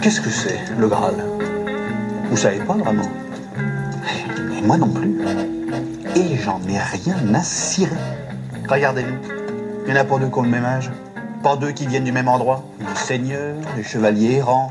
Qu'est-ce que c'est, le Graal? Vous savez pas vraiment? Et moi non plus. Et j'en ai rien à cirer. Regardez-nous. Il y en a pas deux qui ont le même âge. Pas deux qui viennent du même endroit. Des seigneurs, des chevaliers errants,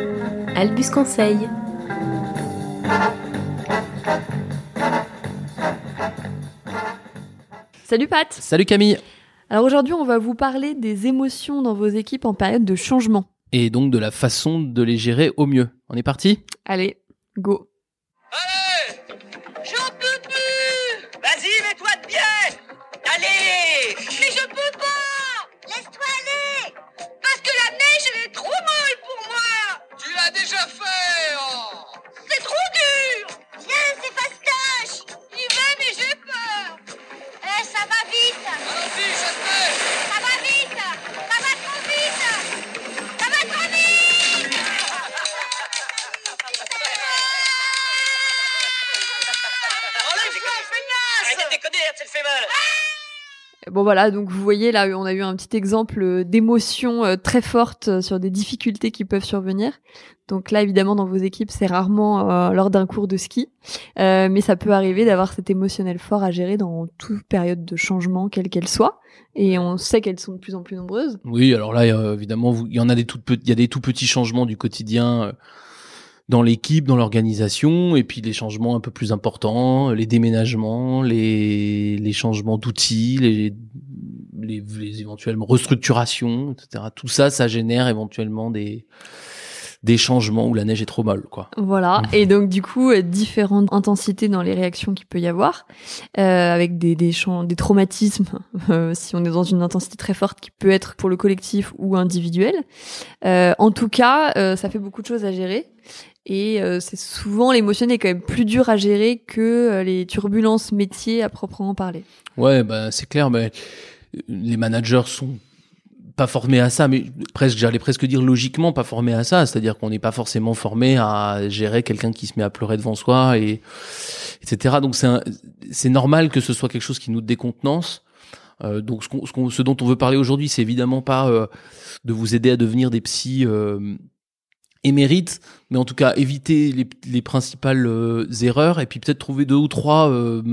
Albus Conseil. Salut Pat. Salut Camille. Alors aujourd'hui on va vous parler des émotions dans vos équipes en période de changement. Et donc de la façon de les gérer au mieux. On est parti? Allez, go. Allez J'en peux plus. Vas-y, mets-toi de bien Allez. Mais je peux pas. Laisse-toi aller. Parce que la neige, elle est trop molle pour moi déjà fait oh. C'est trop dur. Viens, c'est fastoche. J'y vais, mais j'ai peur Eh, ça va vite. Allons-y, ça se fait Bon voilà, donc vous voyez là on a eu un petit exemple euh, d'émotions euh, très fortes euh, sur des difficultés qui peuvent survenir. Donc là évidemment dans vos équipes c'est rarement lors d'un cours de ski, mais ça peut arriver d'avoir cet émotionnel fort à gérer dans toute période de changement quelle qu'elle soit. Et on sait qu'elles sont de plus en plus nombreuses. Oui, alors là, évidemment, il y en a des tout petits, il y a des tout petits changements du quotidien dans l'équipe, dans l'organisation, et puis les changements un peu plus importants, les déménagements, les, les changements d'outils, les, les, les éventuelles restructurations, etc. Tout ça, ça génère éventuellement des, des changements où la neige est trop molle, quoi. Voilà, et donc du coup, euh, différentes intensités dans les réactions qu'il peut y avoir, euh, avec des, des, des traumatismes, euh, si on est dans une intensité très forte qui peut être pour le collectif ou individuel. Euh, en tout cas, euh, ça fait beaucoup de choses à gérer. Et euh, c'est souvent l'émotionnel est quand même plus dur à gérer que euh, les turbulences métiers à proprement parler. Ouais, bah, c'est clair. mais les managers sont pas formés à ça, mais presque, j'allais presque dire logiquement pas formés à ça. C'est-à-dire qu'on n'est pas forcément formé à gérer quelqu'un qui se met à pleurer devant soi et etc. Donc c'est c'est normal que ce soit quelque chose qui nous décontenance. Euh, donc ce, qu'on- ce, ce dont on veut parler aujourd'hui, c'est évidemment pas euh, de vous aider à devenir des psys euh, émérites, mais en tout cas éviter les, les principales euh, erreurs et puis peut-être trouver deux ou trois euh,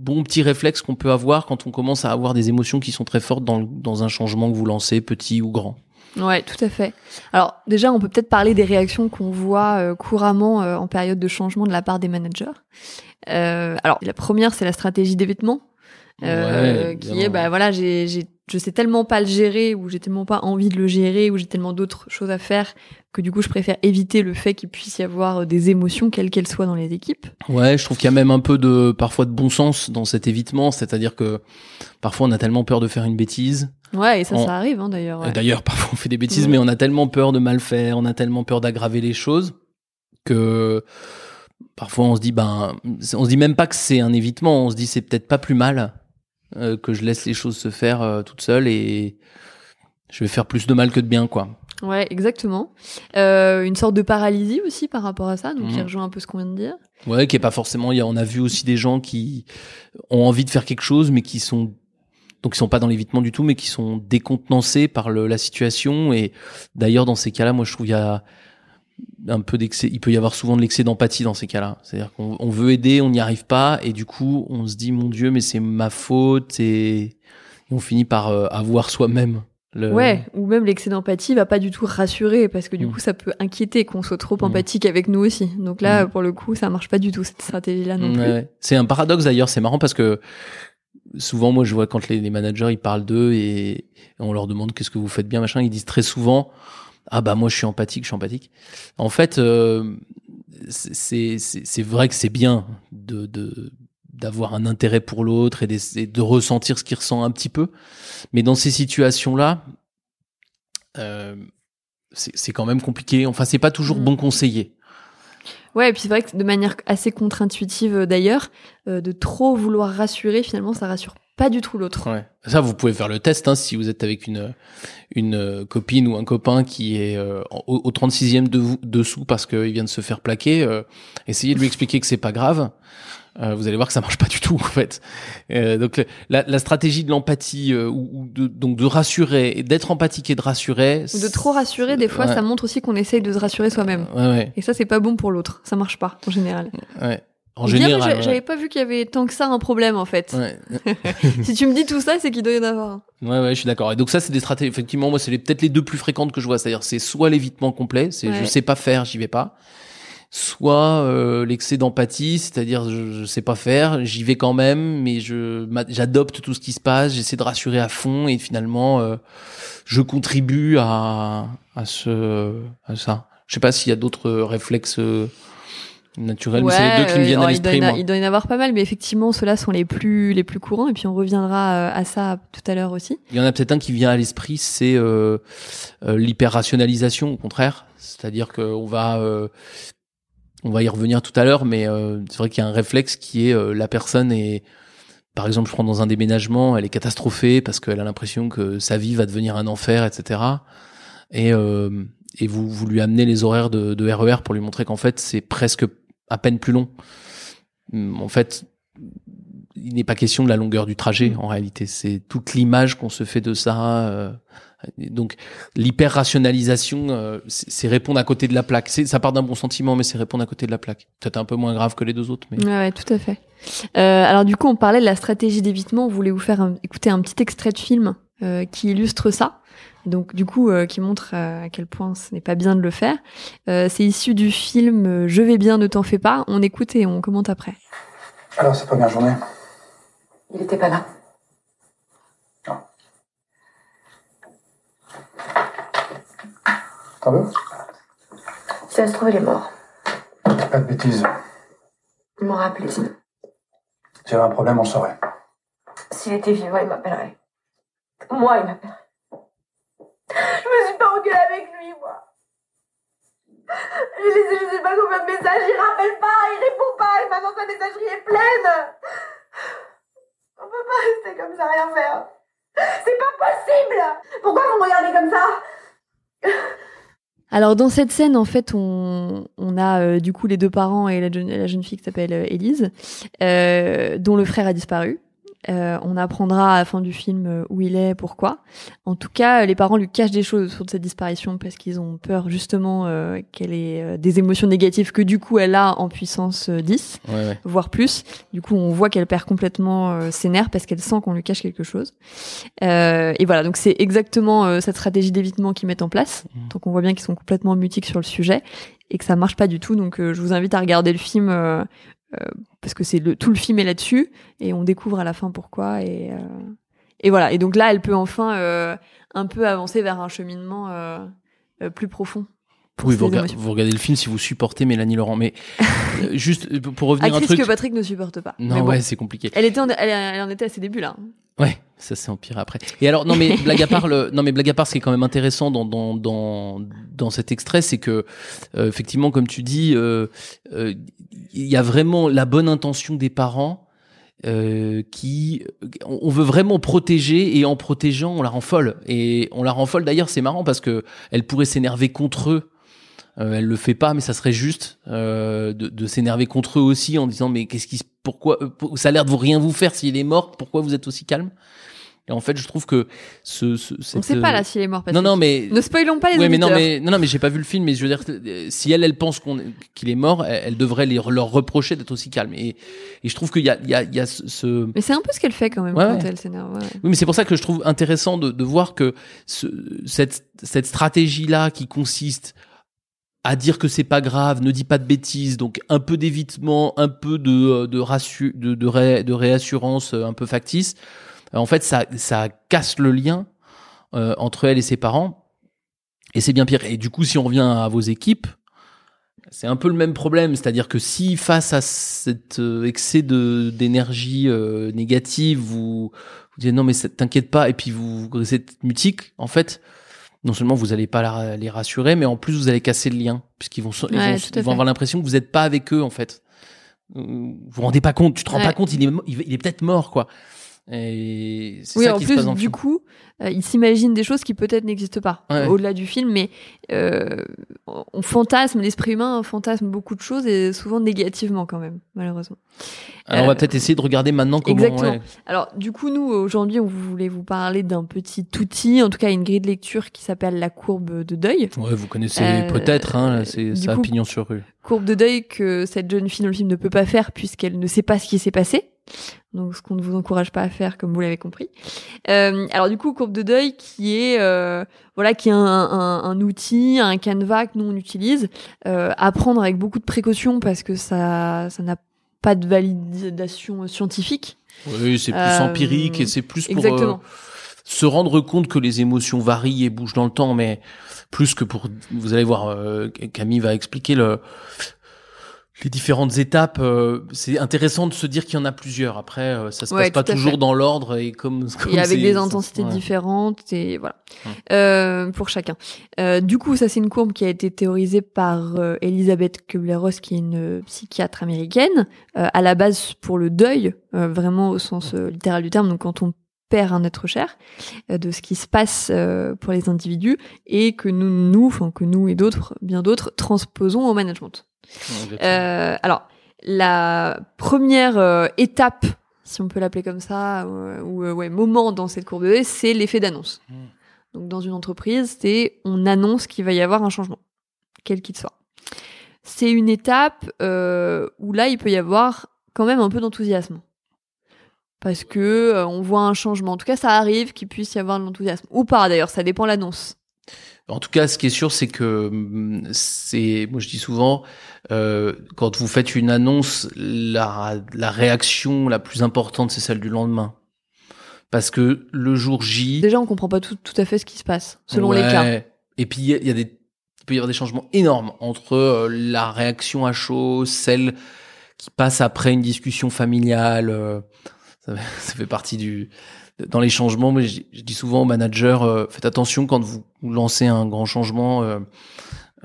bons petits réflexes qu'on peut avoir quand on commence à avoir des émotions qui sont très fortes dans, dans un changement que vous lancez, petit ou grand. Ouais, tout à fait. Alors déjà, on peut peut-être parler des réactions qu'on voit euh, couramment euh, en période de changement de la part des managers. Euh, alors la première, c'est la stratégie d'évitement, Ouais, qui est bah voilà, j'ai, j'ai, je sais tellement pas le gérer ou j'ai tellement pas envie de le gérer ou j'ai tellement d'autres choses à faire que du coup, je préfère éviter le fait qu'il puisse y avoir euh, des émotions quelles qu'elles soient dans les équipes. Ouais, je trouve qu'il y a même un peu de parfois de bon sens dans cet évitement, c'est-à-dire que parfois on a tellement peur de faire une bêtise. Ouais, et ça, ça arrive hein, d'ailleurs. Ouais. D'ailleurs, parfois on fait des bêtises, Ouais. mais on a tellement peur de mal faire, on a tellement peur d'aggraver les choses que parfois on se dit ben, on se dit même pas que c'est un évitement, on se dit c'est peut-être pas plus mal euh, que je laisse les choses se faire euh, toutes seules et je vais faire plus de mal que de bien quoi. Ouais, exactement. Euh, une sorte de paralysie aussi par rapport à ça, donc qui Mhm. rejoint un peu ce qu'on vient de dire. Ouais, qui est pas forcément. il y a- On a vu aussi des gens qui ont envie de faire quelque chose, mais qui sont donc ils sont pas dans l'évitement du tout, mais qui sont décontenancés par le, la situation. Et d'ailleurs, dans ces cas-là, moi, je trouve il y a un peu d'excès. Il peut y avoir souvent de l'excès d'empathie dans ces cas-là. C'est-à-dire qu'on on veut aider, on n'y arrive pas, et du coup, on se dit mon Dieu, mais c'est ma faute, et, et on finit par euh, avoir soi-même. Le... Ouais, ou même l'excès d'empathie va pas du tout rassurer parce que du Mm. coup ça peut inquiéter qu'on soit trop Mm. empathique avec nous aussi. Donc là, Mm. pour le coup, ça marche pas du tout cette stratégie-là non plus. Ouais. C'est un paradoxe d'ailleurs, c'est marrant parce que souvent moi je vois quand les, les managers ils parlent d'eux et on leur demande qu'est-ce que vous faites bien machin, ils disent très souvent ah bah moi je suis empathique, je suis empathique. En fait, euh, c'est vrai que c'est bien de d'avoir un intérêt pour l'autre et, de ressentir ce qu'il ressent un petit peu, mais dans ces situations-là, euh, c'est quand même compliqué. Enfin, c'est pas toujours Mhm. bon conseiller. Ouais, et puis c'est vrai que de manière assez contre-intuitive euh, d'ailleurs, euh, de trop vouloir rassurer, finalement, ça rassure pas du tout l'autre. Ouais. Ça, vous pouvez faire le test hein, si vous êtes avec une une euh, copine ou un copain qui est euh, au, au 36e de vous, dessous parce qu'il vient de se faire plaquer. euh, essayez de lui expliquer que c'est pas grave. Euh, vous allez voir que ça marche pas du tout en fait. Euh, donc la, la stratégie de l'empathie euh, ou, de, donc de rassurer, et d'être empathique et de rassurer. Ou de trop rassurer, des fois, Ouais. ça montre aussi qu'on essaye de se rassurer soi-même. Ouais, ouais, Et ça, c'est pas bon pour l'autre. Ça marche pas, en général. ouais. En Bien, général. ouais. J'avais pas vu qu'il y avait tant que ça un problème, en fait. Ouais. si tu me dis tout ça, c'est qu'il doit y en avoir un. Ouais, ouais, je suis d'accord. Et donc ça, c'est des stratégies. Effectivement, moi, c'est peut-être les deux plus fréquentes que je vois. C'est-à-dire, c'est soit l'évitement complet, c'est je Ouais. sais pas faire, j'y vais pas. Soit euh, l'excès d'empathie, c'est-à-dire je, je sais pas faire, j'y vais quand même, mais je j'adopte tout ce qui se passe, j'essaie de rassurer à fond et finalement euh, je contribue à à ce à ça. Je sais pas s'il y a d'autres réflexes euh, naturels, mais c'est les deux qui me euh, viennent à il l'esprit. Il doit y en avoir pas mal, mais effectivement, ceux-là sont les plus, les plus courants. Et puis, on reviendra euh, à ça tout à l'heure aussi. Il y en a peut-être un qui vient à l'esprit, c'est euh, euh, l'hyper-rationalisation, au contraire. C'est-à-dire qu'on va, euh, on va y revenir tout à l'heure, mais euh, c'est vrai qu'il y a un réflexe qui est euh, la personne est, par exemple, je prends dans un déménagement, elle est catastrophée parce qu'elle a l'impression que sa vie va devenir un enfer, etc. Et, euh, et vous, vous lui amenez les horaires de, de RER pour lui montrer qu'en fait, c'est presque à peine plus long. En fait, il n'est pas question de la longueur du trajet en réalité. C'est toute l'image qu'on se fait de ça. euh, donc l'hyper-rationalisation, euh, c'est répondre à côté de la plaque. Ça part d'un bon sentiment, mais c'est répondre à côté de la plaque. Peut-être un peu moins grave que les deux autres. Mais... Ouais, ouais, tout à fait. Euh, alors du coup, on parlait de la stratégie d'évitement. On voulait vous faire un- écouter un petit extrait de film qui illustre ça. Donc du coup, euh, qui montre euh, à quel point ce n'est pas bien de le faire. Euh, c'est issu du film Je vais bien, ne t'en fais pas. On écoute et on commente après. Alors, c'est première journée Il était pas là. T'en veux Si ça se trouve, il est mort. Pas de bêtises. Il m'aura appelé sinon. S'il y avait un problème, on le saurait. S'il était vivant, il m'appellerait. Moi, il m'appellerait. Avec lui, moi. Je sais pas combien de messages, il rappelle pas, il répond pas, et maintenant sa messagerie est pleine. On peut pas rester comme ça, rien faire. C'est pas possible Pourquoi vous me regardez comme ça? Alors dans cette scène, en fait, on, a euh, du coup les deux parents et la jeune, fille qui s'appelle euh, Élise, euh, dont le frère a disparu. Euh, on apprendra à la fin du film euh, où il est, pourquoi. En tout cas, les parents lui cachent des choses sur cette disparition parce qu'ils ont peur justement euh, qu'elle ait euh, des émotions négatives que du coup elle a en puissance euh, 10 Ouais, ouais. voire plus. Du coup, on voit qu'elle perd complètement euh, ses nerfs parce qu'elle sent qu'on lui cache quelque chose. Euh, et voilà, donc c'est exactement euh, cette stratégie d'évitement qu'ils mettent en place. Mhm. Donc on voit bien qu'ils sont complètement mutiques sur le sujet et que ça marche pas du tout. Donc euh, je vous invite à regarder le film euh, euh, parce que c'est le tout le film est là-dessus et on découvre à la fin pourquoi et euh, et voilà. Et donc là, elle peut enfin euh, un peu avancer vers un cheminement euh, euh, plus profond. Oui, vous, rega- émotions. vous regardez le film si vous supportez Mélanie Laurent. Mais euh, juste euh, pour revenir à un truc. que Patrick ne supporte pas. Non, Mais bon. ouais, c'est compliqué. Elle était, en, elle, elle en était à ses débuts là. Ouais, ça s'est empiré après. Et alors, non mais blague à part, le, non mais blague à part, ce qui est quand même intéressant dans dans dans dans cet extrait, c'est que euh, effectivement, comme tu dis, euh, euh, il y a vraiment la bonne intention des parents. euh, qui on on veut vraiment protéger et en protégeant on la rend folle et on la rend folle d'ailleurs c'est marrant parce que elle pourrait s'énerver contre eux euh, elle le fait pas mais ça serait juste euh, de, de s'énerver contre eux aussi en disant mais qu'est-ce qui pourquoi euh, ça a l'air de vous rien vous faire s'il est mort pourquoi vous êtes aussi calme? Et en fait je trouve que ce, ce On cette, sait pas euh, là s'il est mort. non non mais Ne spoilons pas les ouais, mais non, mais non, non, mais j'ai pas vu le film. Mais je veux dire, si elle, elle pense qu'on qu'il est mort, elle, elle devrait les- leur reprocher d'être aussi calme. Et, et je trouve qu'il y a, il y a, il y a ce, Mais c'est un peu ce qu'elle fait quand même Ouais, quand ouais. elle s'énerve. oui, mais c'est pour ça que je trouve intéressant de, de voir que ce, cette, cette stratégie-là qui consiste à dire que c'est pas grave, ne dis pas de bêtises, donc un peu d'évitement, un peu de euh, de, rassu- de, de, ré- de réassurance euh, un peu factice. euh, En fait, ça, ça casse le lien euh, entre elle et ses parents. Et c'est bien pire. Et du coup, si on revient à vos équipes, c'est un peu le même problème, c'est-à-dire que si face à cet excès de d'énergie euh, négative, vous vous dites non mais t'inquiète pas, et puis vous, vous êtes mutique, en fait, non seulement vous allez pas la- les rassurer, mais en plus vous allez casser le lien, puisqu'ils vont, ils Ouais, vont, ils avoir l'impression que vous n'êtes pas avec eux en fait. Vous vous rendez pas compte, tu te rends Ouais. pas compte, il est il est peut-être mort quoi. Et Oui, ça en qui se passe plus, dans le du film. coup, euh, il s'imagine des choses qui peut-être n'existent pas Ouais. au-delà du film, mais euh, on fantasme, l'esprit humain fantasme beaucoup de choses et souvent négativement quand même, malheureusement. Alors on va euh, peut-être essayer de regarder maintenant comment. Exactement. ouais. Alors, du coup, nous, aujourd'hui, on voulait vous parler d'un petit outil, en tout cas une grille de lecture qui s'appelle la courbe de deuil. Ouais, vous connaissez Euh, peut-être, hein, c'est ça, coup- pignon sur rue. Courbe de deuil que cette jeune fille dans le film ne peut pas faire puisqu'elle ne sait pas ce qui s'est passé. Donc, ce qu'on ne vous encourage pas à faire, comme vous l'avez compris. Euh, alors, du coup, courbe de deuil qui est, euh, voilà, qui est un, un, un outil, un canevas que nous on utilise euh, à prendre avec beaucoup de précautions parce que ça, ça n'a pas de validation scientifique. Oui, c'est plus Euh, empirique et c'est plus pour Exactement. euh, se rendre compte que les émotions varient et bougent dans le temps, mais plus que pour. Vous allez voir, euh, Camille va expliquer le les différentes étapes. euh, c'est intéressant de se dire qu'il y en a plusieurs. Après, euh, ça se Ouais, passe pas toujours fait. dans l'ordre et comme, comme et avec des intensités ouais. différentes et voilà euh, pour chacun. Euh, du coup, ça c'est une courbe qui a été théorisée par euh, Elisabeth Kubler-Ross, qui est une euh, psychiatre américaine, euh, à la base pour le deuil, euh, vraiment au sens littéral du terme, donc quand on perd un être cher, euh, de ce qui se passe euh, pour les individus et que nous, nous, enfin que nous et d'autres, bien d'autres, transposons au management. Euh, alors, la première euh, étape, si on peut l'appeler comme ça, ou euh, ouais, moment dans cette courbe de c'est l'effet d'annonce. Mm. Donc, dans une entreprise, c'est on annonce qu'il va y avoir un changement, quel qu'il soit. C'est une étape où là, il peut y avoir quand même un peu d'enthousiasme. Parce que euh, on voit un changement. En tout cas, ça arrive qu'il puisse y avoir de l'enthousiasme. Ou pas, d'ailleurs, ça dépend de l'annonce. En tout cas, ce qui est sûr, c'est que hum, c'est, moi je dis souvent, euh, quand vous faites une annonce, la, la réaction la plus importante, c'est celle du lendemain. Parce que le jour J, Déjà, on comprend pas tout, tout à fait ce qui se passe, selon les cas. Et puis il y, a- des, il peut y avoir des changements énormes entre euh, la réaction à chaud, celle qui passe après une discussion familiale. euh, ça, ça fait partie du dans les changements. Mais je, dis souvent aux managers, euh, faites attention quand vous lancez un grand changement. euh,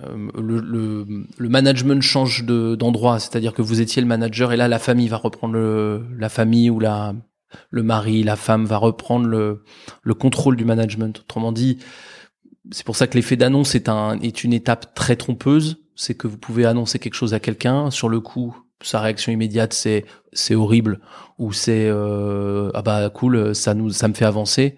euh, le, le, le management change de- d'endroit, c'est-à-dire que vous étiez le manager et là la famille va reprendre le, la famille ou la le mari, la femme va reprendre le, le contrôle du management. Autrement dit, c'est pour ça que l'effet d'annonce est, un, est une étape très trompeuse. C'est que vous pouvez annoncer quelque chose à quelqu'un. Sur le coup, sa réaction immédiate, c'est c'est horrible ou c'est euh, ah bah cool, ça nous ça me fait avancer.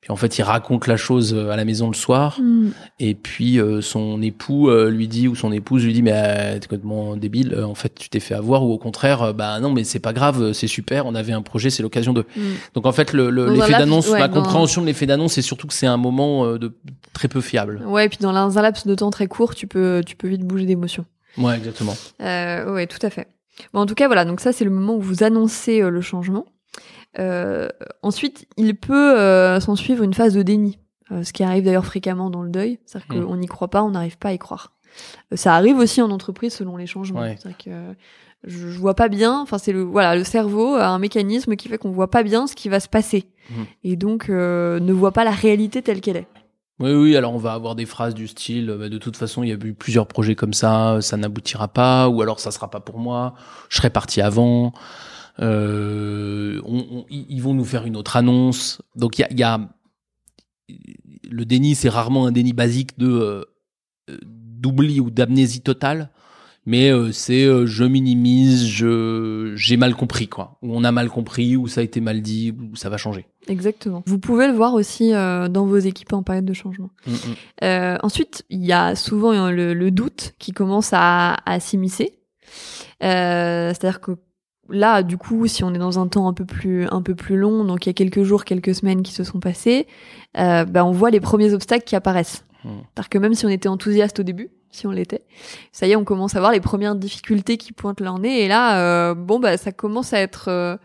Puis en fait, il raconte la chose à la maison le soir. Mm. Et puis euh, son époux euh, lui dit ou son épouse lui dit mais euh, t'es complètement débile. euh, en fait, tu t'es fait avoir ou au contraire, euh, bah non mais c'est pas grave, euh, c'est super. On avait un projet, c'est l'occasion de. Mm. Donc en fait, le- le- l'effet d'annonce, ouais, ma dans- compréhension de l'effet d'annonce, c'est surtout que c'est un moment euh, de très peu fiable. Ouais, et puis dans un laps de temps très court, tu peux, tu peux vite bouger d'émotion. Ouais, exactement. Euh, ouais, tout à fait. Bon, en tout cas, voilà. Donc ça, c'est le moment où vous annoncez euh, le changement. Euh, ensuite, il peut euh, s'en suivre une phase de déni, euh, ce qui arrive d'ailleurs fréquemment dans le deuil. C'est-à-dire Mm. qu'on n'y croit pas, on n'arrive pas à y croire. Euh, ça arrive aussi en entreprise selon les changements. Ouais. C'est-à-dire que je, je vois pas bien. Enfin, c'est le voilà, le cerveau a un mécanisme qui fait qu'on voit pas bien ce qui va se passer, Mm. et donc euh, ne voit pas la réalité telle qu'elle est. Oui, oui. Alors on va avoir des phrases du style, euh, bah, de toute façon, il y a eu plusieurs projets comme ça, ça n'aboutira pas, ou alors ça sera pas pour moi. Je serais parti avant. Euh, ils vont nous faire une autre annonce. Donc il y a, le déni, c'est rarement un déni basique de euh, d'oubli ou d'amnésie totale, mais euh, c'est euh, je minimise, je j'ai mal compris quoi, ou on a mal compris, ou ça a été mal dit, ou ça va changer. Exactement. Vous pouvez le voir aussi euh, dans vos équipes en période de changement. Mm, mm. Ensuite, il y a souvent euh, le, le doute qui commence à, à s'immiscer. C'est-à-dire que là, du coup, si on est dans un temps un peu plus un peu plus long, donc il y a quelques jours, quelques semaines qui se sont passées, bah, on voit les premiers obstacles qui apparaissent. Hmm. C'est-à-dire que même si on était enthousiaste au début, si on l'était, ça y est, on commence à voir les premières difficultés qui pointent leur nez. Et là, euh, bon, bah, ça commence à être euh,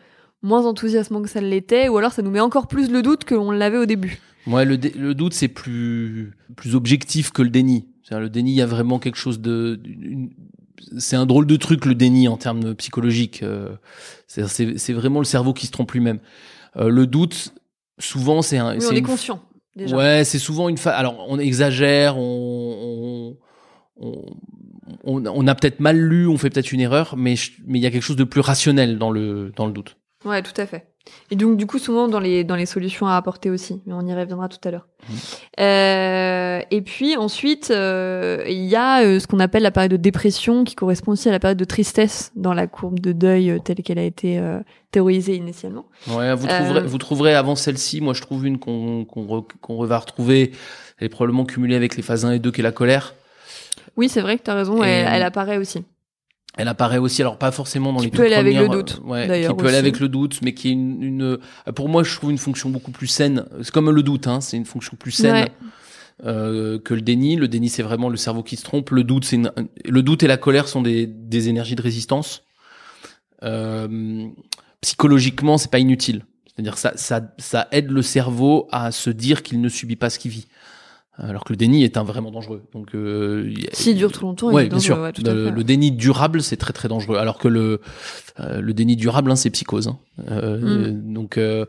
moins enthousiasmant que ça l'était, ou alors ça nous met encore plus le doute que l'on l'avait au début. Ouais, le, doute c'est plus plus objectif que le déni. Le déni, il y a vraiment quelque chose de, c'est un drôle de truc le déni en termes psychologiques. euh, c'est vraiment le cerveau qui se trompe lui-même. Le doute, souvent c'est un. Oui, c'est on est une- conscient déjà. Ouais, c'est souvent une fa... Alors, on exagère, on, on, on, on- on a peut-être mal lu, on fait peut-être une erreur, mais je- mais il y a quelque chose de plus rationnel dans le dans le doute. Ouais, tout à fait. Et donc, du coup, souvent dans les, dans les solutions à apporter aussi, mais on y reviendra tout à l'heure. Euh, et puis ensuite, euh, il y a euh, ce qu'on appelle la période de dépression, qui correspond aussi à la période de tristesse dans la courbe de deuil euh, telle qu'elle a été euh, théorisée initialement. Ouais, vous trouverez, vous trouverez avant celle-ci, moi je trouve une qu'on qu'on re- qu'on va retrouver, elle est probablement cumulée avec les phases 1 et 2 qui est la colère. Oui, c'est vrai que tu as raison, elle, elle apparaît aussi. Elle apparaît aussi, alors pas forcément dans Qui les peut toutes aller avec le premières, doute, euh, ouais, qui peut aller avec le doute, mais qui est une, une euh, pour moi je trouve une fonction beaucoup plus saine. C'est comme le doute, hein, c'est une fonction plus saine. Ouais. euh, que le déni. Le déni, c'est vraiment le cerveau qui se trompe. Le doute, c'est le doute et la colère sont des, des énergies de résistance. Euh, psychologiquement, c'est pas inutile. C'est-à-dire ça, ça, ça aide le cerveau à se dire qu'il ne subit pas ce qu'il vit. Alors que le déni est un vraiment dangereux. Donc, euh, S'il dure trop longtemps, il Ouais, est bien sûr. ouais, le déni durable, c'est très très dangereux. Alors que le euh, le déni durable, hein, c'est psychose. hein. Euh, Mm. euh, Donc, euh,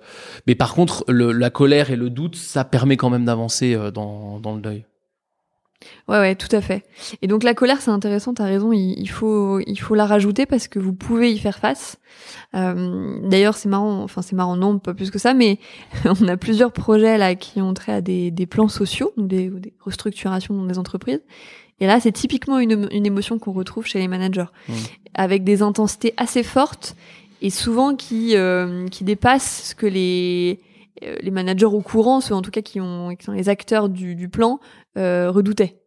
mais par contre, le, la colère et le doute, ça permet quand même d'avancer euh, dans dans le deuil. Ouais, ouais, tout à fait. Et donc la colère, c'est intéressant, t'as raison, il, il faut, il faut la rajouter parce que vous pouvez y faire face. Euh, D'ailleurs, c'est marrant, enfin c'est marrant, non, pas plus que ça, mais on a plusieurs projets là qui ont trait à des, des plans sociaux, ou des, restructurations dans des entreprises. Et là, c'est typiquement une, une émotion qu'on retrouve chez les managers, Mmh. avec des intensités assez fortes et souvent qui, euh, qui dépassent ce que les, les managers au courant, ceux en tout cas qui, ont, qui sont les acteurs du, du plan, euh, redoutaient.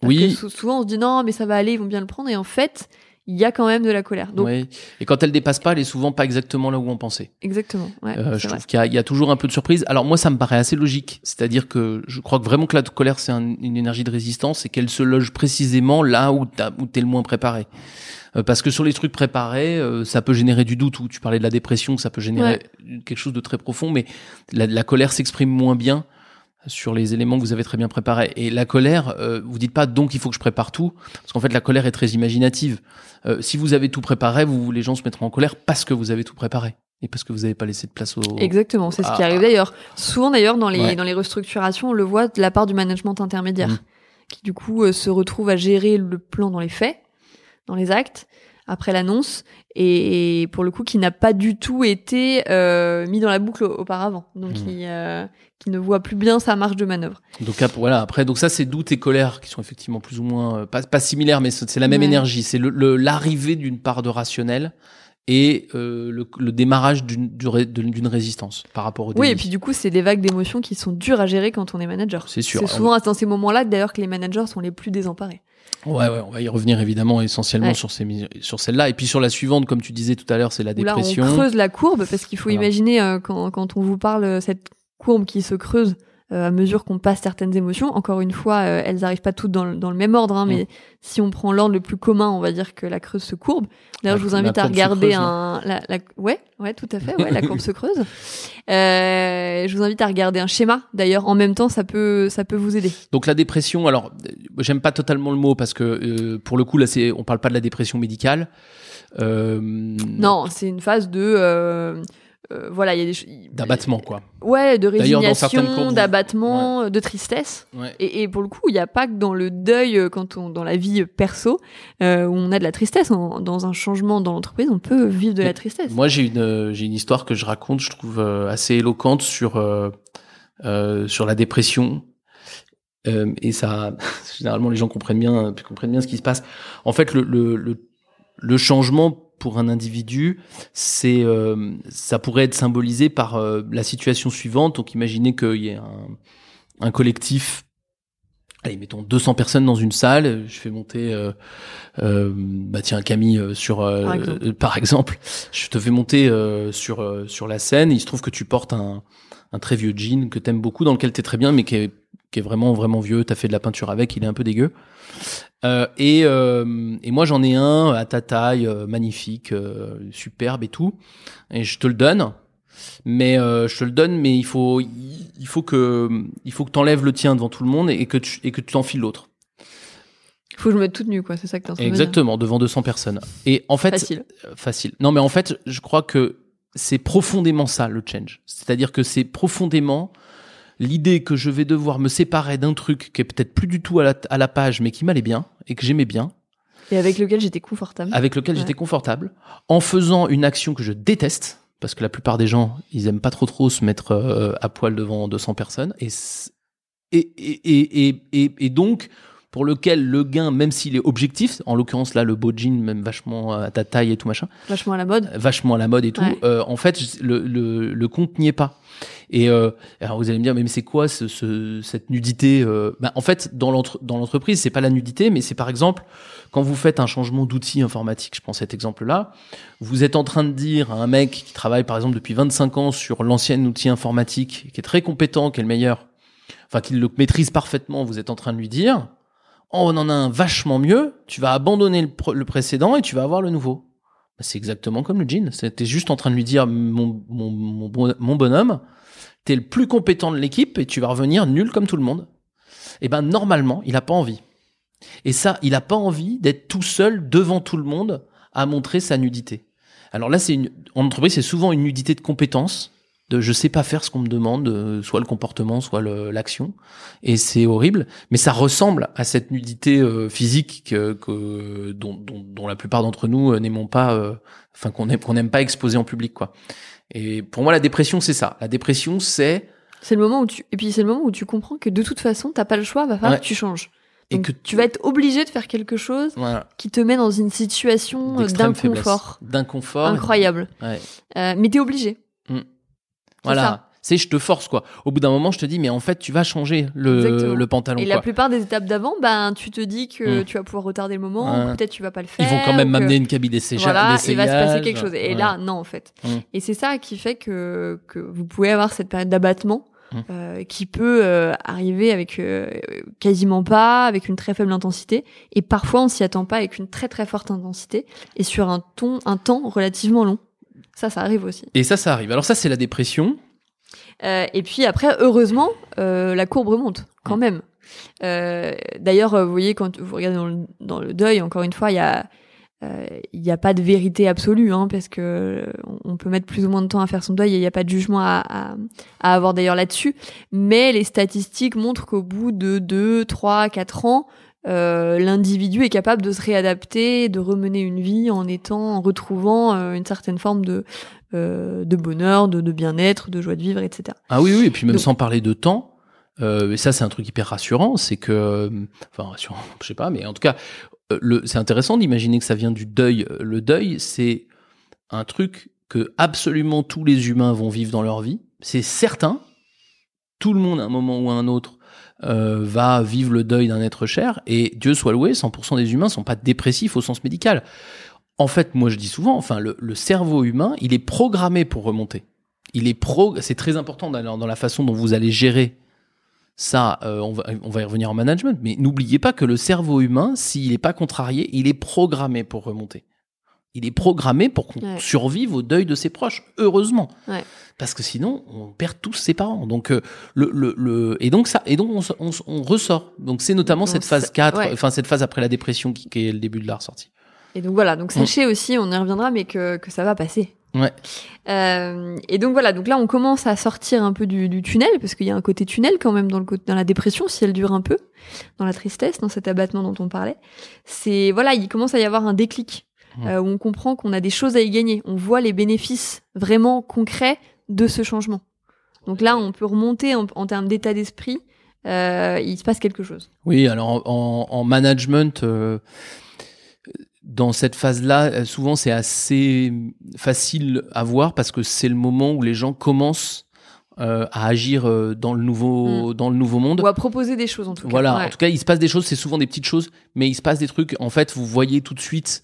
Parce Oui. que sou- souvent on se dit non, mais ça va aller, ils vont bien le prendre, et en fait, il y a quand même de la colère. Donc, Ouais. Et quand elle dépasse pas, elle est souvent pas exactement là où on pensait. exactement. Ouais, Euh, je vrai. trouve qu'il y, a- il y a toujours un peu de surprise. Alors moi, ça me paraît assez logique. C'est-à-dire que je crois que vraiment que la colère, c'est un- une énergie de résistance et qu'elle se loge précisément là où t'es le moins préparé. Euh, parce que sur les trucs préparés, euh, ça peut générer du doute. Ou tu parlais de la dépression, ça peut générer quelque chose de très profond. Mais la, la colère s'exprime moins bien sur les éléments que vous avez très bien préparés. Et la colère, euh, vous dites pas donc il faut que je prépare tout, parce qu'en fait la colère est très imaginative. Euh, si vous avez tout préparé, vous, les gens se mettront en colère parce que vous avez tout préparé et parce que vous n'avez pas laissé de place au. Exactement, c'est ce qui Ah. arrive d'ailleurs. Souvent d'ailleurs dans les Ouais. dans les restructurations, on le voit de la part du management intermédiaire, Mhm. qui du coup euh, se retrouve à gérer le plan dans les faits, dans les actes, après l'annonce, et, et pour le coup qui n'a pas du tout été euh, mis dans la boucle au- auparavant, donc qui euh, qui ne voit plus bien sa marge de manœuvre. Donc voilà. Après, donc ça c'est doute et colère qui sont effectivement plus ou moins euh, pas, pas similaires, mais c'est la même Ouais. énergie. C'est le- le- l'arrivée d'une part de rationnel et euh, le, le démarrage d'une du ré- d'une d'une résistance par rapport au Oui, et puis du coup, c'est des vagues d'émotions qui sont dures à gérer quand on est manager. C'est sûr. C'est souvent dans ces moments-là d'ailleurs que les managers sont les plus désemparés. Ouais, ouais, on va y revenir évidemment essentiellement Ouais. sur ces sur celle-là et puis sur la suivante, comme tu disais tout à l'heure, c'est la là, dépression. on creuse la courbe parce qu'il faut Voilà. imaginer euh, quand, quand on vous parle euh, cette courbe qui se creuse à mesure qu'on passe certaines émotions. Encore une fois, euh, elles arrivent pas toutes dans le, dans le même ordre, hein, mais si on prend l'ordre le plus commun, on va dire que la creuse se courbe. D'ailleurs, je vous invite à regarder creuse, un, la, la- ouais, ouais, tout à fait, ouais, la courbe se creuse. Euh, je vous invite à regarder un schéma. D'ailleurs, en même temps, ça peut, ça peut vous aider. Donc la dépression, alors euh, j'aime pas totalement le mot parce que euh, pour le coup là c'est on parle pas de la dépression médicale. Euh, Non, c'est une phase de, euh, voilà, il y a des, D'abattement quoi. Ouais, de résignation, d'abattement, de tristesse. Ouais. Et, et pour le coup, il n'y a pas que dans le deuil, euh, quand on, dans la vie perso, euh, où on a de la tristesse. Dans un changement dans l'entreprise, on peut vivre de la tristesse. Moi j'ai une euh, j'ai une histoire que je raconte, je trouve assez éloquente sur sur la dépression. Et ça, généralement, les gens comprennent bien, comprennent bien ce qui se passe. En fait, le, le, le, le changement pour un individu, c'est, euh, ça pourrait être symbolisé par euh, la situation suivante. Donc, imaginez qu'il y ait un, un collectif. Allez, mettons 200 personnes dans une salle. Je fais monter, euh, euh, bah tiens Camille euh, sur, euh, Par exemple. euh, par exemple. Je te fais monter euh, sur euh, sur la scène. Il se trouve que tu portes un un très vieux jean que t'aimes beaucoup, dans lequel t'es très bien, mais qui est, qui est vraiment vraiment vieux. T'as fait de la peinture avec, il est un peu dégueu. Euh, et, euh, et moi j'en ai un à ta taille, euh, magnifique, euh, superbe et tout. Et je te le donne. Mais euh, je te le donne, mais il faut, il faut que, il faut que t'enlèves le tien devant tout le monde et que tu, et que tu t'enfiles l'autre. Faut que je me mette toute nue, quoi. C'est ça que t'es en train. Exactement, devant 200 personnes. Et en fait, Facile. facile. Non, mais en fait, je crois que c'est profondément ça le change. C'est-à-dire que c'est profondément l'idée que je vais devoir me séparer d'un truc qui est peut-être plus du tout à la, à la page, mais qui m'allait bien et que j'aimais bien, Et avec lequel j'étais confortable. avec lequel Ouais. j'étais confortable, en faisant une action que je déteste, parce que la plupart des gens, ils aiment pas trop trop se mettre euh, à poil devant 200 personnes, et, et, et, et donc pour lequel le gain, même s'il est objectif, en l'occurrence là le beau jean, même vachement à ta taille et tout machin, Vachement à la mode. vachement à la mode et tout, Ouais. euh, en fait le, le, le compte n'y est pas. Et euh, alors vous allez me dire, mais c'est quoi ce, ce- cette nudité euh Ben, En fait, dans l'entre- dans l'entreprise, c'est pas la nudité, mais c'est par exemple quand vous faites un changement d'outil informatique. Je prends cet exemple-là. Vous êtes en train de dire à un mec qui travaille par exemple depuis 25 ans sur l'ancien outil informatique, qui est très compétent, qui est le meilleur, enfin qui le maîtrise parfaitement. Vous êtes en train de lui dire, on en a un vachement mieux. Tu vas abandonner le, pr- le précédent et tu vas avoir le nouveau. Ben, C'est exactement comme le jean. C'était juste en train de lui dire, mon, mon, mon, bon- mon bonhomme, t'es le plus compétent de l'équipe et tu vas revenir nul comme tout le monde. Et ben normalement, il a pas envie. Et ça, il a pas envie d'être tout seul devant tout le monde à montrer sa nudité. Alors là, c'est une, en entreprise, c'est souvent une nudité de compétence, de je sais pas faire ce qu'on me demande, euh, soit le comportement, soit l'action, et c'est horrible. Mais ça ressemble à cette nudité euh, physique que, que- dont, dont, dont la plupart d'entre nous euh, n'aimons pas, euh, enfin qu'on aime, qu'on n'aime pas exposer en public, quoi. Et pour moi, la dépression, c'est ça. La dépression, c'est C'est le moment où tu, et puis c'est le moment où tu comprends que de toute façon, t'as pas le choix, va falloir Ouais. que tu changes. et que tu vas être obligé de faire quelque chose voilà, qui te met dans une situation d'inconfort d'inconfort, incroyable. Ouais. Euh, mais t'es obligé. Ça. Voilà. C'est je te force quoi. Au bout d'un moment, je te dis mais en fait, tu vas changer le, le pantalon Et quoi. la plupart des étapes d'avant, ben, tu te dis que Mm. tu vas pouvoir retarder le moment, Ouais. ou peut-être tu vas pas le faire. Ils vont quand même que- m'amener une cabine d'essayage. Voilà, il va se passer quelque chose. Et Ouais. là, non, en fait. Mm. Et c'est ça qui fait que, que vous pouvez avoir cette période d'abattement Mm. euh, qui peut euh, arriver avec euh, quasiment pas, avec une très faible intensité. Et parfois, on s'y attend pas avec une très très forte intensité et sur un ton, un temps relativement long. Ça, ça arrive aussi. Et ça, ça arrive. Alors ça, c'est la dépression. Euh, et puis après, heureusement, euh, la courbe remonte quand même. Euh, D'ailleurs, vous voyez, quand vous regardez dans le, dans le deuil, encore une fois, il y a il n'y a pas de vérité absolue, hein, parce que on peut mettre plus ou moins de temps à faire son deuil et il n'y a pas de jugement à, à, à avoir d'ailleurs là-dessus. Mais les statistiques montrent qu'au bout de 2, 3, 4 ans, euh, l'individu est capable de se réadapter, de remener une vie en étant, en retrouvant euh, une certaine forme de, euh, de bonheur, de, de bien-être, de joie de vivre, etc. Ah oui, oui. Et puis même Donc- sans parler de temps. Et ça, c'est un truc hyper rassurant. C'est que, enfin, rassurant, je sais pas, mais en tout cas, c'est intéressant d'imaginer que ça vient du deuil. Le deuil, c'est un truc que absolument tous les humains vont vivre dans leur vie. C'est certain. Tout le monde, à un moment ou à un autre, euh, va vivre le deuil d'un être cher. Et Dieu soit loué, 100% des humains sont pas dépressifs au sens médical. En fait, moi, je dis souvent, enfin, le, cerveau humain, il est programmé pour remonter. Il est pro. C'est très important dans, dans la façon dont vous allez gérer ça. euh, on, va, on va y revenir en management, mais n'oubliez pas que le cerveau humain, s'il n'est pas contrarié, il est programmé pour remonter. Il est programmé pour qu'on Ouais. survive au deuil de ses proches. Heureusement, Ouais. parce que sinon, on perd tous ses parents. Donc euh, le, le, le et donc ça et donc on, on, ressort. Donc c'est notamment Donc, cette phase ça- 4, ouais. enfin cette phase après la dépression qui, qui est le début de la ressortie. Et donc voilà, donc Mm. sachez aussi, on y reviendra, mais que, que ça va passer. Ouais. Euh, et donc voilà, donc là on commence à sortir un peu du, du tunnel, parce qu'il y a un côté tunnel quand même dans, le, dans la dépression, si elle dure un peu, dans la tristesse, dans cet abattement dont on parlait. C'est voilà, il commence à y avoir un déclic, Euh, où on comprend qu'on a des choses à y gagner, on voit les bénéfices vraiment concrets de ce changement. Donc là, on peut remonter en, en termes d'état d'esprit, euh, il se passe quelque chose. Oui, alors en, en- en management, euh, dans cette phase-là, souvent c'est assez facile à voir parce que c'est le moment où les gens commencent euh, à agir euh, dans le nouveau dans le nouveau monde. Ou à proposer des choses en tout cas. Voilà, Ouais. en tout cas, il se passe des choses, c'est souvent des petites choses, mais il se passe des trucs. En fait, vous voyez tout de suite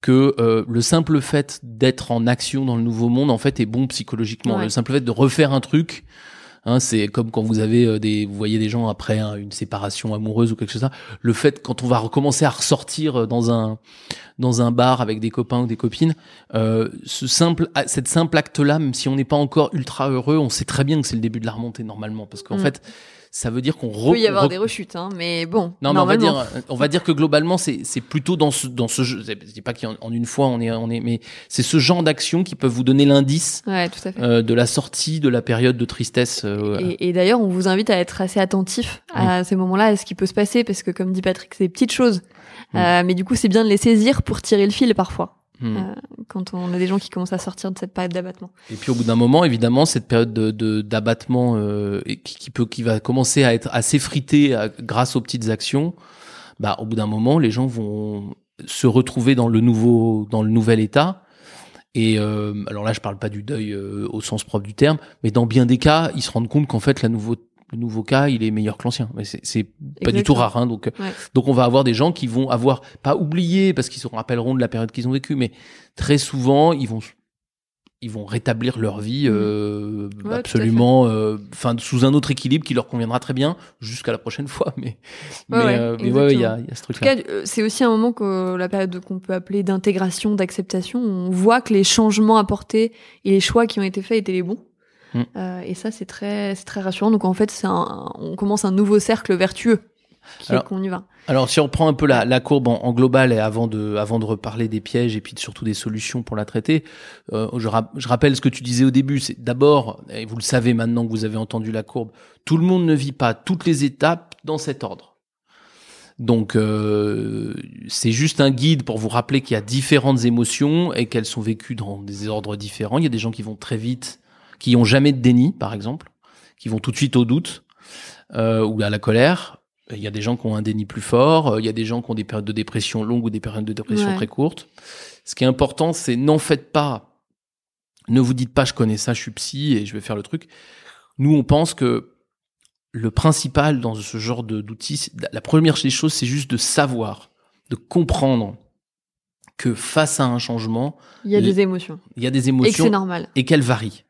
que euh, le simple fait d'être en action dans le nouveau monde, en fait, est bon psychologiquement. Ouais. Le simple fait de refaire un truc, Hein, c'est comme quand vous avez euh, des, vous voyez des gens après hein, une séparation amoureuse ou quelque chose. comme ça. Le fait quand on va recommencer à ressortir euh, dans un dans un bar avec des copains ou des copines, euh, ce simple, cette simple acte-là, même si on n'est pas encore ultra heureux, on sait très bien que c'est le début de la remontée normalement, parce qu'en Mm. fait, ça veut dire qu'on Il peut y avoir des rechutes, hein, mais bon. non, mais on va dire, on va dire que globalement, c'est c'est plutôt dans ce dans ce jeu. Je dis pas qu'en en une fois on est on est, mais c'est ce genre d'action qui peuvent vous donner l'indice Ouais, tout à fait. euh, de la sortie de la période de tristesse. euh, Et, et d'ailleurs, on vous invite à être assez attentif à ces moments-là, à ce qui peut se passer, parce que comme dit Patrick, c'est des petites choses. Euh, mais du coup, c'est bien de les saisir pour tirer le fil parfois, hmm. euh, quand on a des gens qui commencent à sortir de cette période d'abattement. Et puis au bout d'un moment, évidemment, cette période de d'abattement euh, qui, qui peut qui va commencer à être à s'effriter à- grâce aux petites actions. Bah, au bout d'un moment, les gens vont se retrouver dans le nouveau dans le nouvel état. Et euh, alors là, je parle pas du deuil euh, au sens propre du terme, mais dans bien des cas, ils se rendent compte qu'en fait, la nouveau le nouveau cas, il est meilleur que l'ancien. Mais c'est pas du tout rare. Hein, donc Ouais. donc on va avoir des gens qui vont avoir pas oublié parce qu'ils se rappelleront de la période qu'ils ont vécue, mais très souvent ils vont ils vont rétablir leur vie euh, Ouais, tout à absolument, euh, enfin sous un autre équilibre qui leur conviendra très bien jusqu'à la prochaine fois. Mais Ouais, mais, euh, mais ouais, il y a, y a ce En tout truc-là. cas, euh, c'est aussi un moment que la période qu'on peut appeler d'intégration, d'acceptation, on voit que les changements apportés et les choix qui ont été faits étaient les bons. Mm. Euh, et ça, c'est très, c'est très rassurant. Donc en fait, c'est un, on commence un nouveau cercle vertueux qui Alors, qu'on y va. Alors si on reprend un peu la, la courbe en, en global et avant de avant de reparler des pièges et puis de- surtout des solutions pour la traiter, euh, je rappelle ce que tu disais au début. C'est d'abord, et vous le savez maintenant que vous avez entendu la courbe, tout le monde ne vit pas toutes les étapes dans cet ordre. Donc euh, c'est juste un guide pour vous rappeler qu'il y a différentes émotions et qu'elles sont vécues dans des ordres différents. Il y a des gens qui vont très vite, qui ont jamais de déni, par exemple, qui vont tout de suite au doute euh, ou à la colère. Il y a des gens qui ont un déni plus fort. euh, Il y a des gens qui ont des périodes de dépression longues ou des périodes de dépression Ouais. très courtes. Ce qui est important, c'est n'en faites pas. Ne vous dites pas, je connais ça, je suis psy et je vais faire le truc. Nous, on pense que le principal dans ce genre d'outils, la première des choses, c'est juste de savoir, de comprendre que face à un changement, Il y a les- des émotions. il y a des Et que c'est émotions normal. et qu'elles varient.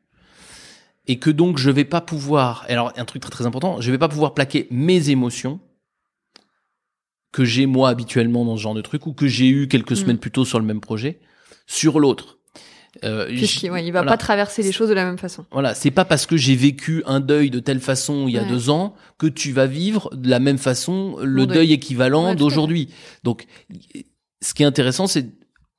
Et que donc je vais pas pouvoir. Alors un truc très très important, je vais pas pouvoir plaquer mes émotions que j'ai moi habituellement dans ce genre de truc ou que j'ai eu quelques Mm. semaines plus tôt sur le même projet sur l'autre. Euh, Puisqu'il ouais, il va voilà. pas traverser les choses de la même façon. Voilà, c'est pas parce que j'ai vécu un deuil de telle façon il y a Ouais. deux ans que tu vas vivre de la même façon le deuil, équivalent Ouais, d'aujourd'hui. Donc, ce qui est intéressant, c'est